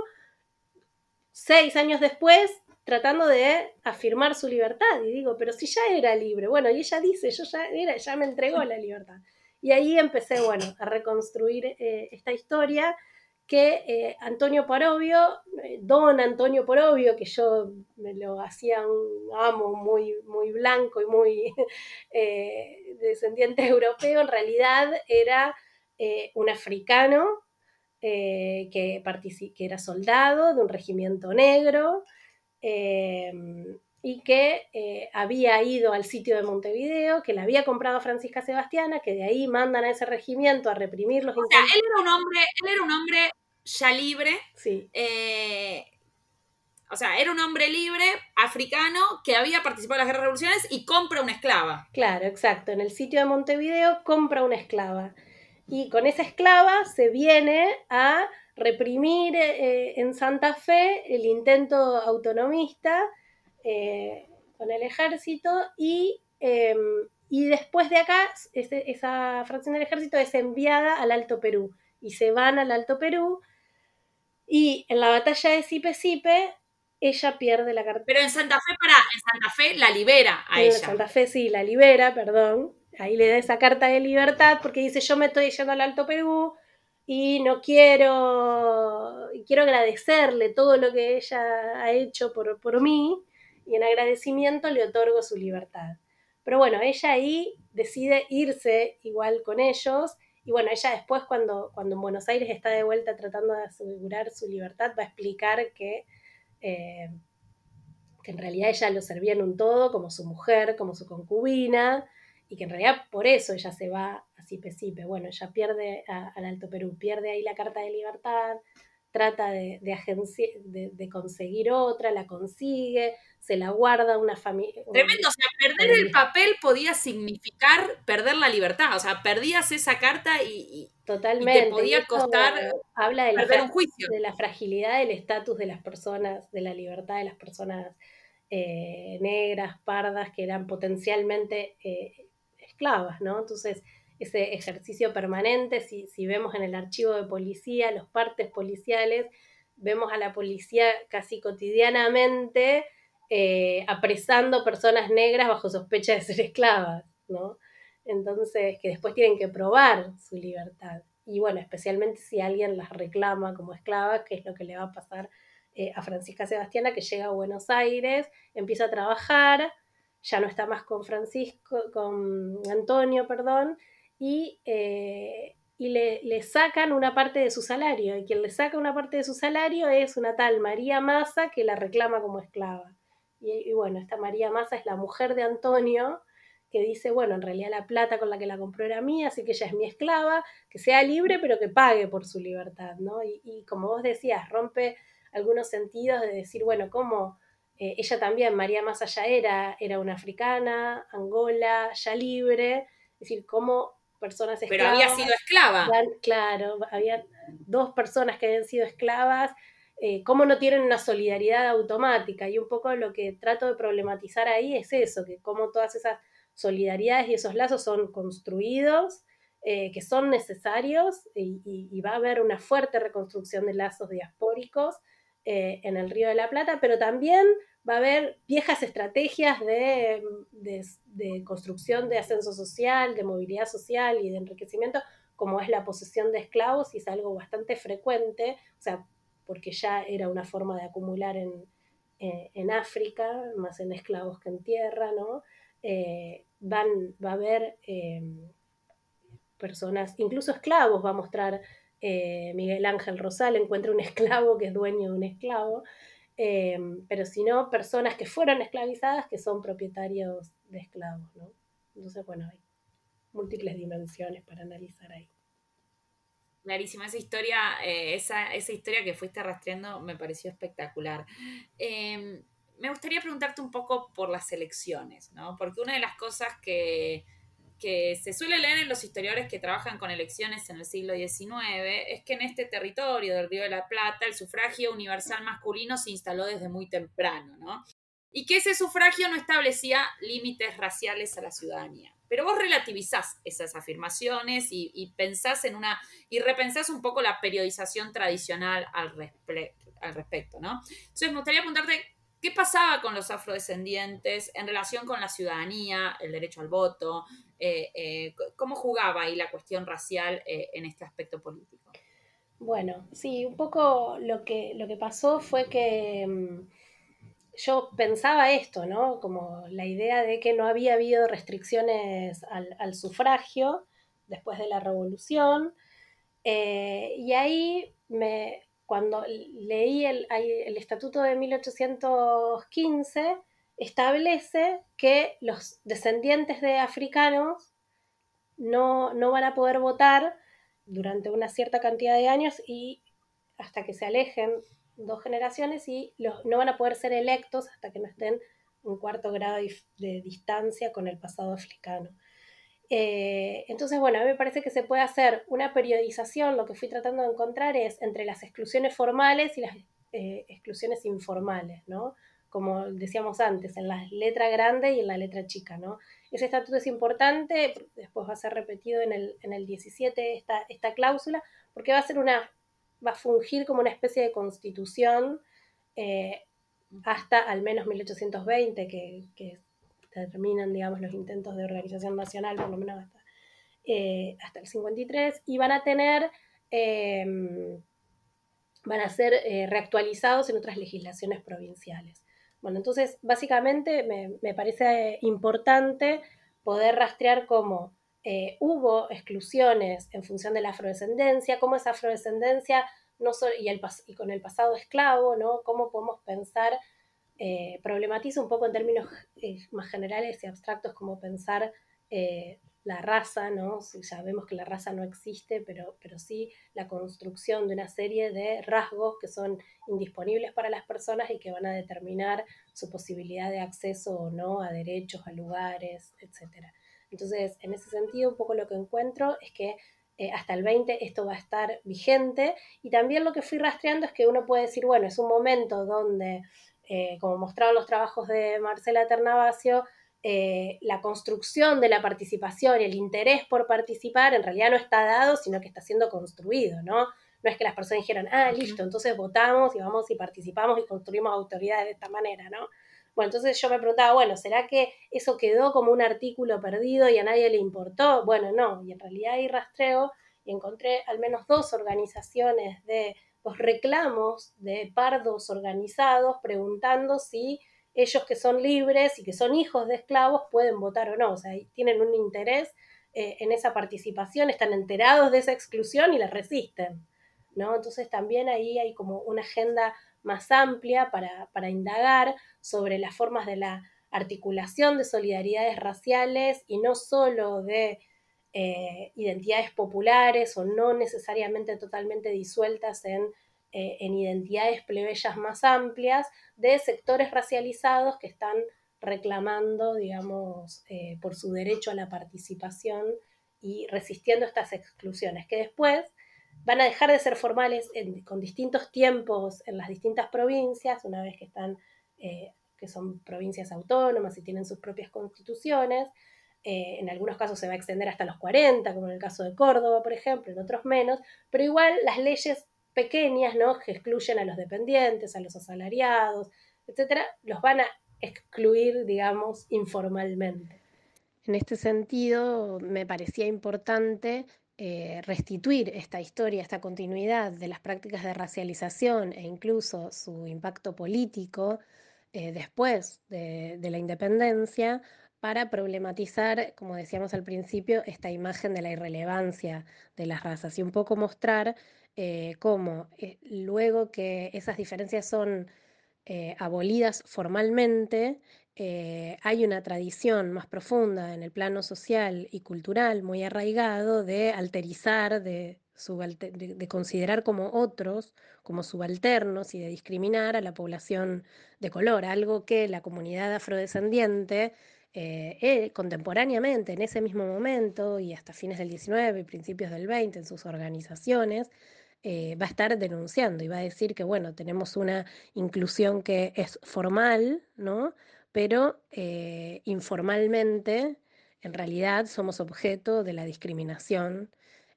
seis años después, tratando de afirmar su libertad. Y digo, pero si ya era libre. Bueno, y ella dice, yo ya era, ya me entregó la libertad. Y ahí empecé, bueno, a reconstruir eh, esta historia que eh, Antonio Porobio, eh, don Antonio Porobio, que yo me lo hacía un amo muy, muy blanco y muy eh, descendiente europeo, en realidad era un africano que, que, era soldado de un regimiento negro y que había ido al sitio de Montevideo, que le había comprado Francisca Sebastiana, que de ahí mandan a ese regimiento a reprimir los o sea, él era un hombre, él era un hombre ya libre. Sí. Eh, o sea, era un hombre libre, africano, que había participado en las guerras revoluciones y compra una esclava. Claro, exacto. En el sitio de Montevideo compra una esclava. Y con esa esclava se viene a reprimir eh, en Santa Fe el intento autonomista eh, con el ejército y, em, y después de acá esa fracción del ejército es enviada al Alto Perú y se van al Alto Perú y en la batalla de Sipe Sipe, ella pierde la carta. Pero en Santa Fe, para, en Santa Fe la libera a ella. En Santa Fe sí, la libera, perdón. Ahí le da esa carta de libertad porque dice, yo me estoy yendo al Alto Perú y no quiero, quiero agradecerle todo lo que ella ha hecho por, por mí y en agradecimiento le otorgo su libertad. Pero bueno, ella ahí decide irse igual con ellos y bueno, ella después cuando, cuando en Buenos Aires está de vuelta tratando de asegurar su libertad, va a explicar que, eh, que en realidad ella lo servía en un todo, como su mujer, como su concubina, y que en realidad por eso ella se va Sipe Sipe. Bueno, ella pierde al Alto Perú, pierde ahí la Carta de Libertad, trata de, de, de, conseguir otra, la consigue, se la guarda una familia. Tremendo, o sea, perder el papel podía significar perder la libertad, o sea, perdías esa carta y, Totalmente. te podía costar habla de perder un juicio. De la fragilidad del estatus de las personas, de la libertad de las personas eh, negras, pardas, que eran potencialmente eh, esclavas, ¿no? Entonces, ese ejercicio permanente, si, si vemos en el archivo de policía, los partes policiales, vemos a la policía casi cotidianamente eh, apresando personas negras bajo sospecha de ser esclavas, ¿no? Entonces, que después tienen que probar su libertad. Y bueno, especialmente si alguien las reclama como esclavas, que es lo que le va a pasar eh, a Francisca Sebastiana, que llega a Buenos Aires, empieza a trabajar, ya no está más con Francisco, con Antonio, perdón, y, eh, y le, le, sacan una parte de su salario. Y quien le saca una parte de su salario es una tal María Massa que la reclama como esclava. Y, bueno, esta María Massa es la mujer de Antonio, que dice, bueno, en realidad la plata con la que la compró era mía, así que ella es mi esclava, que sea libre, pero que pague por su libertad, ¿no? Y, como vos decías, rompe algunos sentidos de decir, bueno, cómo eh, ella también, María Massa ya era, era una africana, Angola, ya libre, es decir, cómo personas esclavas... Pero había sido esclava. claro, había dos personas que habían sido esclavas eh, cómo no tienen una solidaridad automática. Y un poco lo que trato de problematizar ahí es eso, que cómo todas esas solidaridades y esos lazos son construidos, eh, que son necesarios y, va a haber una fuerte reconstrucción de lazos diaspóricos eh, en el Río de la Plata, pero también va a haber viejas estrategias de, de, construcción de ascenso social, de movilidad social y de enriquecimiento, como es la posesión de esclavos, y es algo bastante frecuente, o sea, porque ya era una forma de acumular en, eh, en África, más en esclavos que en tierra, ¿no? Eh, van, va a haber em, personas, incluso esclavos, va a mostrar eh, Miguel Ángel Rosal, encuentra un esclavo que es dueño de un esclavo, em, pero si no, personas que fueron esclavizadas que son propietarios de esclavos, ¿no? Entonces, bueno, hay múltiples dimensiones para analizar ahí. Clarísima, esa historia, eh, esa, esa, historia que fuiste rastreando me pareció espectacular. Em, me gustaría preguntarte un poco por las elecciones, ¿no? Porque una de las cosas que, se suele leer en los historiadores que trabajan con elecciones en el siglo XIX es que en este territorio del Río de la Plata el sufragio universal masculino se instaló desde muy temprano, ¿no? Y que ese sufragio no establecía límites raciales a la ciudadanía. Pero vos relativizás esas afirmaciones y, pensás en una. y repensás un poco la periodización tradicional al, al respecto, ¿no? Entonces me gustaría preguntarte ¿Qué pasaba con los afrodescendientes en relación con la ciudadanía, el derecho al voto? Eh, eh, ¿Cómo jugaba ahí la cuestión racial eh, en este aspecto político? Bueno, sí, un poco lo que, lo que pasó fue que mm, yo pensaba esto, ¿no? Como la idea de que no había habido restricciones al, sufragio después de la revolución. y ahí me, cuando leí el, Estatuto de 1815, establece que los descendientes de africanos no, van a poder votar durante una cierta cantidad de años y hasta que se alejen dos generaciones y no van a poder ser electos hasta que no estén un cuarto grado de distancia con el pasado africano. Eh, entonces, bueno, a mí me parece que se puede hacer una periodización, lo que fui tratando de encontrar es entre las exclusiones formales y las eh, exclusiones informales, ¿no? Como decíamos antes, en la letra grande y en la letra chica, ¿no? Ese estatuto es importante, después va a ser repetido en el, en el 17 esta, esta cláusula, porque va a ser una, va a fungir como una especie de constitución eh, hasta al menos 1820, que, que terminan, digamos, los intentos de organización nacional, por lo menos hasta, eh, hasta el 53, y van a tener, em, van a ser eh, reactualizados en otras legislaciones provinciales. Bueno, entonces, básicamente me, me parece importante poder rastrear cómo eh, hubo exclusiones en función de la afrodescendencia, cómo esa afrodescendencia no y, el, y con el pasado esclavo, ¿no? Cómo podemos pensar eh, problematiza un poco en términos eh, más generales y abstractos como pensar eh, la raza, ¿no? Sabemos que la raza no existe, pero, pero sí la construcción de una serie de rasgos que son indisponibles para las personas y que van a determinar su posibilidad de acceso o no a derechos, a lugares, etc. Entonces, en ese sentido, un poco lo que encuentro es que hasta el 20 esto va a estar vigente y también lo que fui rastreando es que uno puede decir, bueno, es un momento donde eh, como mostraron los trabajos de Marcela Ternavasio, eh, la construcción de la participación y el interés por participar en realidad no está dado, sino que está siendo construido, ¿no? No es que las personas dijeron, ah, listo, entonces votamos y vamos y participamos y construimos autoridades de esta manera, ¿no? Bueno, entonces yo me preguntaba, bueno, ¿será que eso quedó como un artículo perdido y a nadie le importó? Bueno, no, y en realidad hay rastreo y encontré al menos dos organizaciones de los reclamos de pardos organizados preguntando si ellos que son libres y que son hijos de esclavos pueden votar o no. O sea, tienen un interés eh, en esa participación, están enterados de esa exclusión y la resisten. ¿no? Entonces también ahí hay como una agenda más amplia para, para indagar sobre las formas de la articulación de solidaridades raciales y no solo de eh, identidades populares o no necesariamente totalmente disueltas en, eh, en, identidades plebeyas más amplias de sectores racializados que están reclamando, digamos, eh, por su derecho a la participación y resistiendo estas exclusiones, que después van a dejar de ser formales con distintos tiempos en las distintas provincias, una vez que están, que son provincias autónomas y tienen sus propias constituciones. Eh, en algunos casos se va a extender hasta los 40, como en el caso de Córdoba, por ejemplo, en otros menos, pero igual las leyes pequeñas, ¿no? Que excluyen a los dependientes, a los asalariados, etcétera, los van a excluir, digamos, informalmente. En este sentido, me parecía importante eh, restituir esta historia, esta continuidad de las prácticas de racialización e incluso su impacto político eh, después de, la independencia para problematizar, como decíamos al principio, esta imagen de la irrelevancia de las razas y un poco mostrar eh, cómo luego que esas diferencias son abolidas formalmente, eh, hay una tradición más profunda en el plano social y cultural muy arraigado de alterizar, de, considerar como otros, como subalternos y de discriminar a la población de color, algo que la comunidad afrodescendiente eh, eh, contemporáneamente, en ese mismo momento y hasta fines del 19 y principios del 20 en sus organizaciones, va a estar denunciando y va a decir que, bueno, tenemos una inclusión que es formal, ¿no? pero eh, informalmente en realidad somos objeto de la discriminación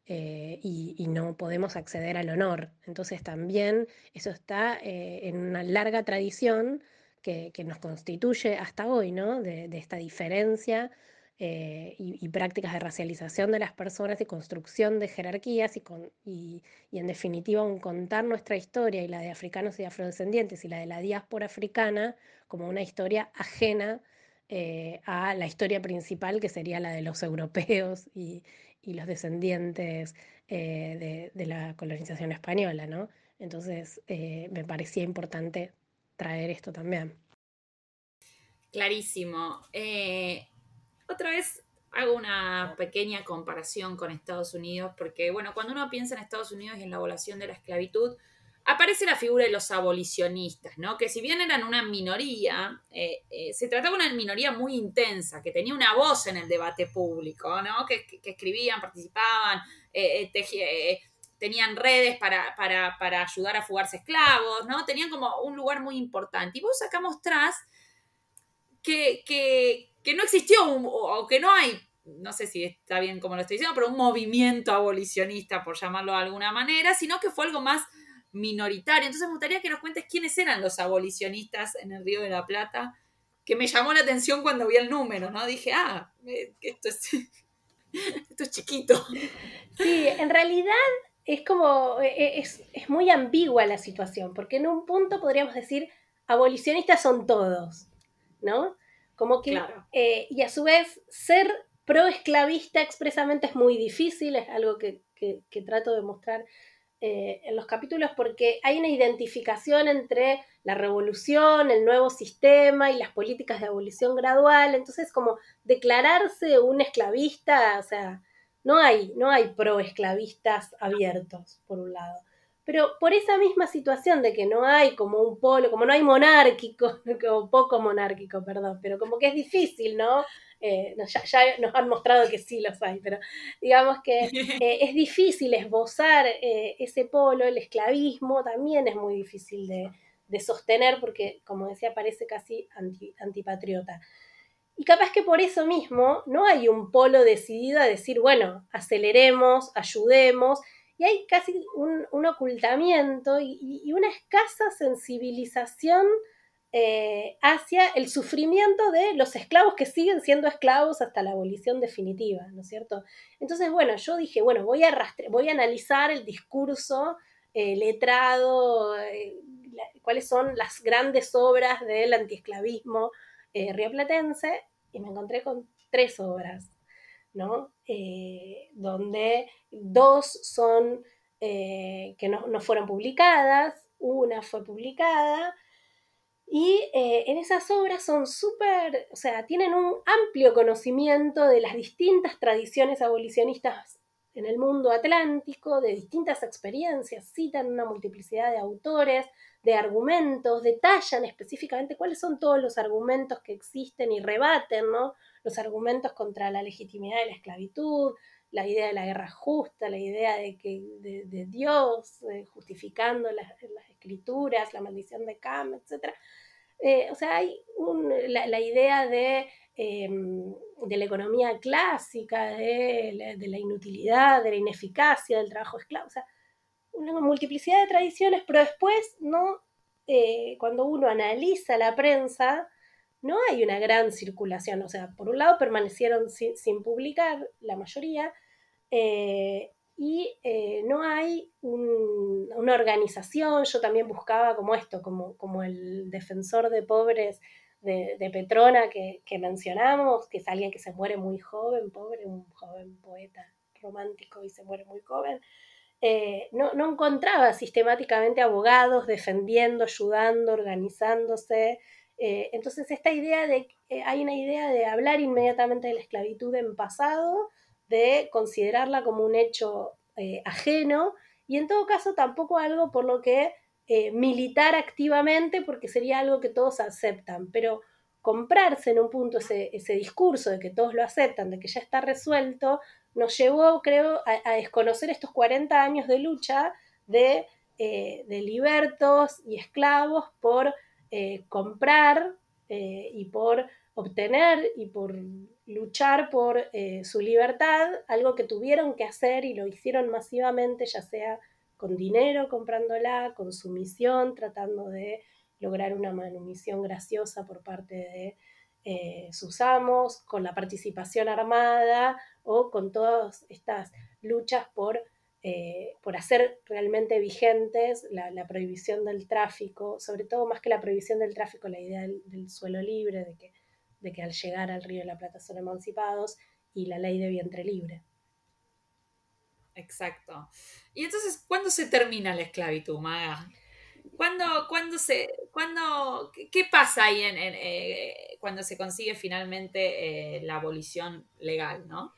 eh, y, no podemos acceder al honor. Entonces también eso está eh, en una larga tradición que, nos constituye hasta hoy, ¿no? de esta diferencia eh, y, prácticas de racialización de las personas y construcción de jerarquías y, con, y, en definitiva un contar nuestra historia y la de africanos y afrodescendientes y la de la diáspora africana como una historia ajena eh, a la historia principal que sería la de los europeos y, los descendientes eh, de, la colonización española. ¿no? Entonces me parecía importante traer esto también. Clarísimo otra vez hago una pequeña comparación con Estados Unidos, porque, bueno, cuando uno piensa en Estados Unidos y en la abolición de la esclavitud, aparece la figura de los abolicionistas, ¿no? Que si bien eran una minoría, eh, eh, se trataba de una minoría muy intensa, que tenía una voz en el debate público, ¿no? Que, escribían, participaban, eh, tenían redes para, para, ayudar a fugarse esclavos, ¿no? Tenían como un lugar muy importante. Y vos acá mostrás que, que, que no existió o que no hay, no sé si está bien como lo estoy diciendo, pero un movimiento abolicionista, por llamarlo de alguna manera, sino que fue algo más minoritario. Entonces me gustaría que nos cuentes quiénes eran los abolicionistas en el Río de la Plata, que me llamó la atención cuando vi el número, ¿no? Dije, ah, eh, esto es, esto es chiquito. Sí, en realidad es como, e, e, es, es muy ambigua la situación, porque en un punto podríamos decir, abolicionistas son todos, ¿no? Como que, eh, y a su vez, ser pro-esclavista expresamente es muy difícil, es algo que, trato de mostrar eh, en los capítulos, porque hay una identificación entre la revolución, el nuevo sistema y las políticas de abolición gradual. Entonces, como declararse un esclavista, o sea, no hay, no hay pro-esclavistas abiertos, por un lado. Pero por esa misma situación de que no hay como un polo, como no hay monárquico, o poco monárquico, perdón, pero como que es difícil, ¿no? Eh, ya, nos han mostrado que sí los hay, pero digamos que eh, es difícil esbozar eh, ese polo, el esclavismo también es muy difícil de, sostener porque, como decía, parece casi antipatriota. Y capaz que por eso mismo no hay un polo decidido a decir, bueno, aceleremos, ayudemos, y hay casi un, ocultamiento y, una escasa sensibilización eh, hacia el sufrimiento de los esclavos que siguen siendo esclavos hasta la abolición definitiva, ¿no es cierto? Entonces, bueno, yo dije, bueno, voy a, voy a analizar el discurso eh, letrado, eh, cuáles son las grandes obras del antiesclavismo rioplatense, y me encontré con tres obras. ¿no? donde dos son eh, que no, fueron publicadas, una fue publicada, y eh, en esas obras son súper, o sea, tienen un amplio conocimiento de las distintas tradiciones abolicionistas en el mundo atlántico, de distintas experiencias, citan una multiplicidad de autores, de argumentos, detallan específicamente cuáles son todos los argumentos que existen y rebaten, ¿no? Los argumentos contra la legitimidad de la esclavitud, la idea de la guerra justa, la idea de, que, de, Dios justificando las, escrituras, la maldición de Cam, etc. o sea, hay la, idea de, em, de, la economía clásica, de la, inutilidad, de la ineficacia del trabajo esclavo. O sea, una multiplicidad de tradiciones, pero después no, eh, cuando uno analiza la prensa, no hay una gran circulación. O sea, por un lado permanecieron sin, publicar la mayoría, eh, y eh, no hay una organización. Yo también buscaba como esto, como, como el defensor de pobres de, Petrona que, que, mencionamos, que es alguien que se muere muy joven, pobre, un joven poeta romántico y se muere muy joven. Eh, no, encontraba sistemáticamente abogados defendiendo, ayudando, organizándose. Eh, entonces, esta idea de, eh, hay una idea de hablar inmediatamente de la esclavitud en pasado, de considerarla como un hecho ajeno y en todo caso tampoco algo por lo que militar activamente, porque sería algo que todos aceptan, pero comprarse en un punto ese, ese discurso de que todos lo aceptan, de que ya está resuelto, nos llevó, creo, a, desconocer estos 40 años de lucha de, eh, libertos y esclavos por eh, comprar eh, y por obtener y por luchar por su libertad, algo que tuvieron que hacer y lo hicieron masivamente, ya sea con dinero comprándola, con sumisión, tratando de lograr una manumisión graciosa por parte de eh, sus amos, con la participación armada o con todas estas luchas por, eh, por hacer realmente vigentes la, prohibición del tráfico, sobre todo más que la prohibición del tráfico, la idea del, suelo libre, de que, de que al llegar al río de la Plata son emancipados, y la ley de vientre libre. Exacto. Y entonces, ¿cuándo se termina la esclavitud, Maga? ¿Cuándo, cuándo se, cuándo, qué, pasa ahí en, eh, cuando se consigue finalmente eh, la abolición legal, no?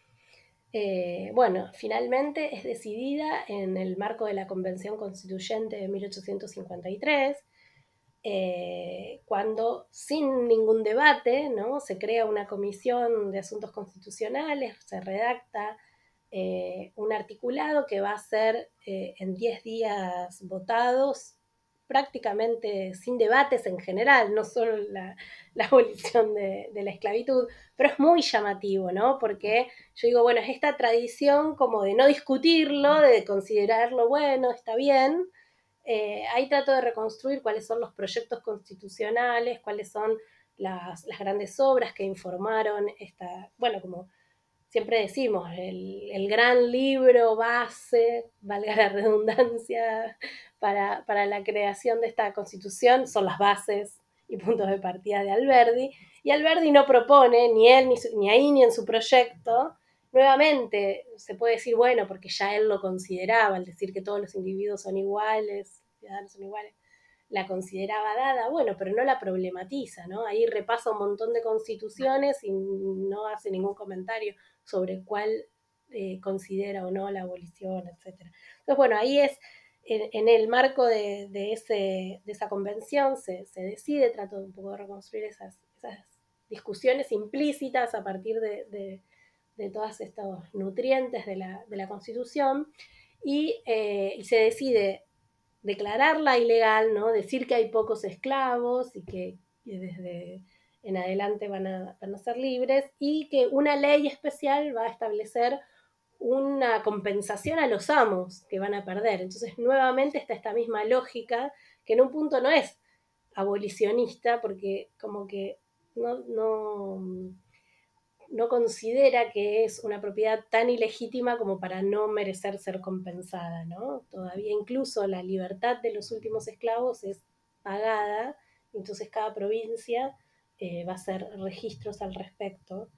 Eh, bueno, finalmente es decidida en el marco de la Convención Constituyente de 1853, cuando sin ningún debate ¿no? se crea una comisión de asuntos constitucionales, se redacta un articulado que va a ser en 10 días votados prácticamente sin debates en general, no solo la, abolición de, la esclavitud, pero es muy llamativo, ¿no? Porque yo digo, bueno, es esta tradición como de no discutirlo, de considerarlo bueno, está bien. Eh, ahí trato de reconstruir cuáles son los proyectos constitucionales, cuáles son las, las grandes obras que informaron esta, bueno, como siempre decimos, el, gran libro base, valga la redundancia, para, la creación de esta constitución son las bases y puntos de partida de Alberdi. Y Alberdi no propone, ni él, ni, ni ahí, ni en su proyecto, nuevamente se puede decir, bueno, porque ya él lo consideraba, al decir que todos los individuos son iguales, ciudadanos son iguales, la consideraba dada, bueno, pero no la problematiza, ¿no? Ahí repasa un montón de constituciones y no hace ningún comentario sobre cuál eh, considera o no la abolición, etc. Entonces, bueno, ahí es, en, el marco de, ese, de, esa convención se, decide, trato de un poco de reconstruir esas, discusiones implícitas a partir de, todos estos nutrientes de la, Constitución eh, y, se decide declararla ilegal, ¿no? decir que hay pocos esclavos y que desde en adelante van a, ser libres y que una ley especial va a establecer una compensación a los amos que van a perder. Entonces, nuevamente está esta misma lógica que en un punto no es abolicionista porque como que no, no, considera que es una propiedad tan ilegítima como para no merecer ser compensada, ¿no? Todavía incluso la libertad de los últimos esclavos es pagada, entonces cada provincia eh, va a hacer registros al respecto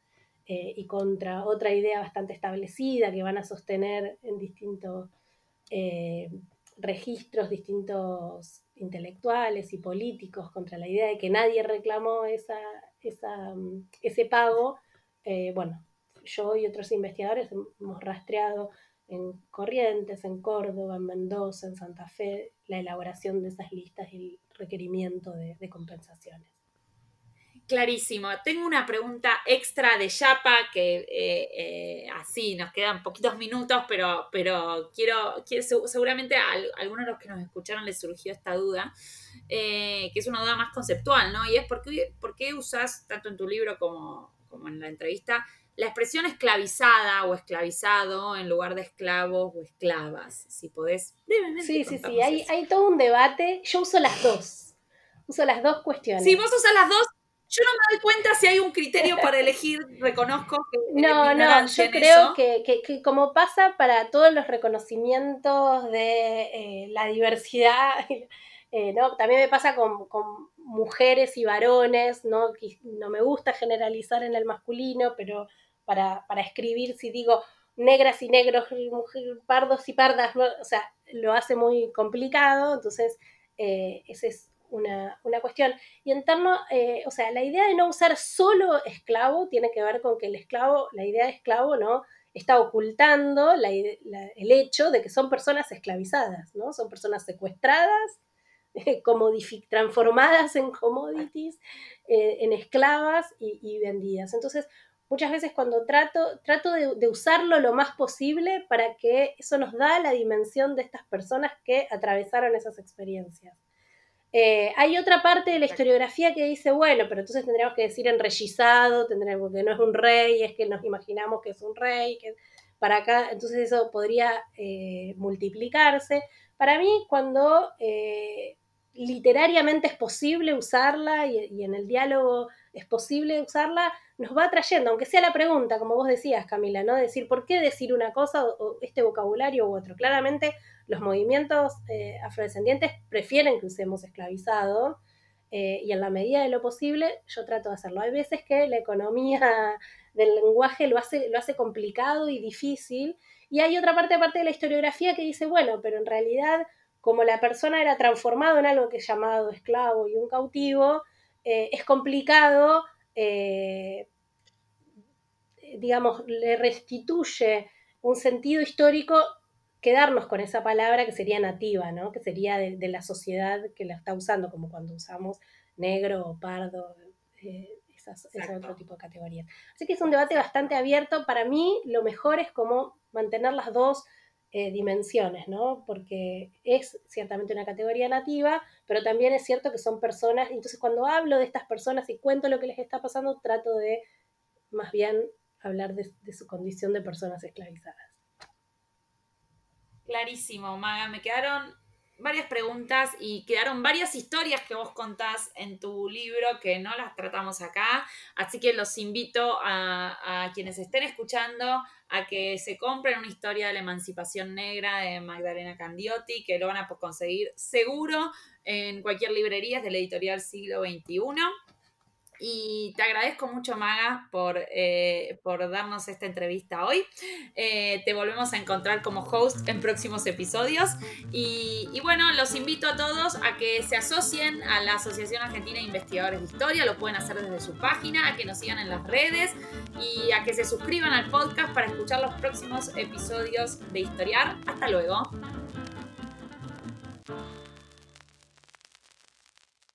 eh, y contra otra idea bastante establecida que van a sostener en distintos eh, registros, distintos intelectuales y políticos contra la idea de que nadie reclamó esa, mm, ese pago. bueno, yo y otros investigadores hemos rastreado en Corrientes, en Córdoba, en Mendoza, en Santa Fe, la elaboración de esas listas y el requerimiento de compensaciones. Clarísimo. Tengo una pregunta extra de Yapa que eh, eh, así nos quedan poquitos minutos, pero, pero quiero, seguramente a, algunos de los que nos escucharon les surgió esta duda, eh, que es una duda más conceptual, ¿no? Y es por qué, por qué usas, tanto en tu libro como, como en la entrevista, la expresión esclavizada o esclavizado en lugar de esclavos o esclavas. Si podés brevemente. Sí, sí, sí, hay, hay todo un debate. Yo uso las dos. Uso las dos cuestiones. Si vos usas las dos, yo no me doy cuenta si hay un criterio para elegir, reconozco que... No, no, yo creo que, que, como pasa para todos los reconocimientos de eh, la diversidad, eh, ¿no? también me pasa con, con, mujeres y varones, ¿no? no me gusta generalizar en el masculino, pero para, para escribir, si digo negras y negros, pardos y pardas, o sea, lo hace muy complicado, entonces eh, ese es una, cuestión. Y en torno, eh, o sea, la idea de no usar solo esclavo tiene que ver con que el esclavo, la idea de esclavo, ¿no? Está ocultando el hecho de que son personas esclavizadas, ¿no? Son personas secuestradas, transformadas en commodities, eh, en esclavas y, vendidas. Entonces, muchas veces cuando trato, trato de, usarlo lo más posible para que eso nos da la dimensión de estas personas que atravesaron esas experiencias. Eh, hay otra parte de la historiografía que dice, bueno, pero entonces tendríamos que decir enrellizado, tendríamos que no es un rey, es que nos imaginamos que es un rey, que para acá, entonces eso podría eh, multiplicarse. Para mí, cuando eh, literariamente es posible usarla y, en el diálogo es posible usarla, nos va trayendo, aunque sea la pregunta, como vos decías, Camila, ¿no? Decir, ¿por qué decir una cosa o este vocabulario u otro? Claramente los movimientos eh, afrodescendientes prefieren que usemos esclavizado eh, y en la medida de lo posible yo trato de hacerlo. Hay veces que la economía del lenguaje lo hace, lo hace complicado y difícil y hay otra parte aparte de la historiografía que dice, bueno, pero en realidad como la persona era transformada en algo que es llamado esclavo y un cautivo, eh, es complicado, digamos, le restituye un sentido histórico quedarnos con esa palabra que sería nativa, ¿no? que sería de, la sociedad que la está usando, como cuando usamos negro o pardo, eh, esas, otro tipo de categorías. Así que es un debate bastante abierto. Para mí lo mejor es como mantener las dos eh, dimensiones, ¿no? porque es ciertamente una categoría nativa, pero también es cierto que son personas, entonces cuando hablo de estas personas y cuento lo que les está pasando, trato de más bien hablar de su condición de personas esclavizadas. Clarísimo, Maga. Me quedaron varias preguntas y quedaron varias historias que vos contás en tu libro que no las tratamos acá. Así que los invito a, quienes estén escuchando a que se compren una historia de la emancipación negra de Magdalena Candiotti, que lo van a conseguir seguro en cualquier librería de la editorial Siglo XXI. Y te agradezco mucho, Maga, por, eh, por darnos esta entrevista hoy. Eh, te volvemos a encontrar como host en próximos episodios. Y, y, bueno, los invito a todos a que se asocien a la Asociación Argentina de Investigadores de Historia. Lo pueden hacer desde su página, a que nos sigan en las redes y a que se suscriban al podcast para escuchar los próximos episodios de Historiar. Hasta luego.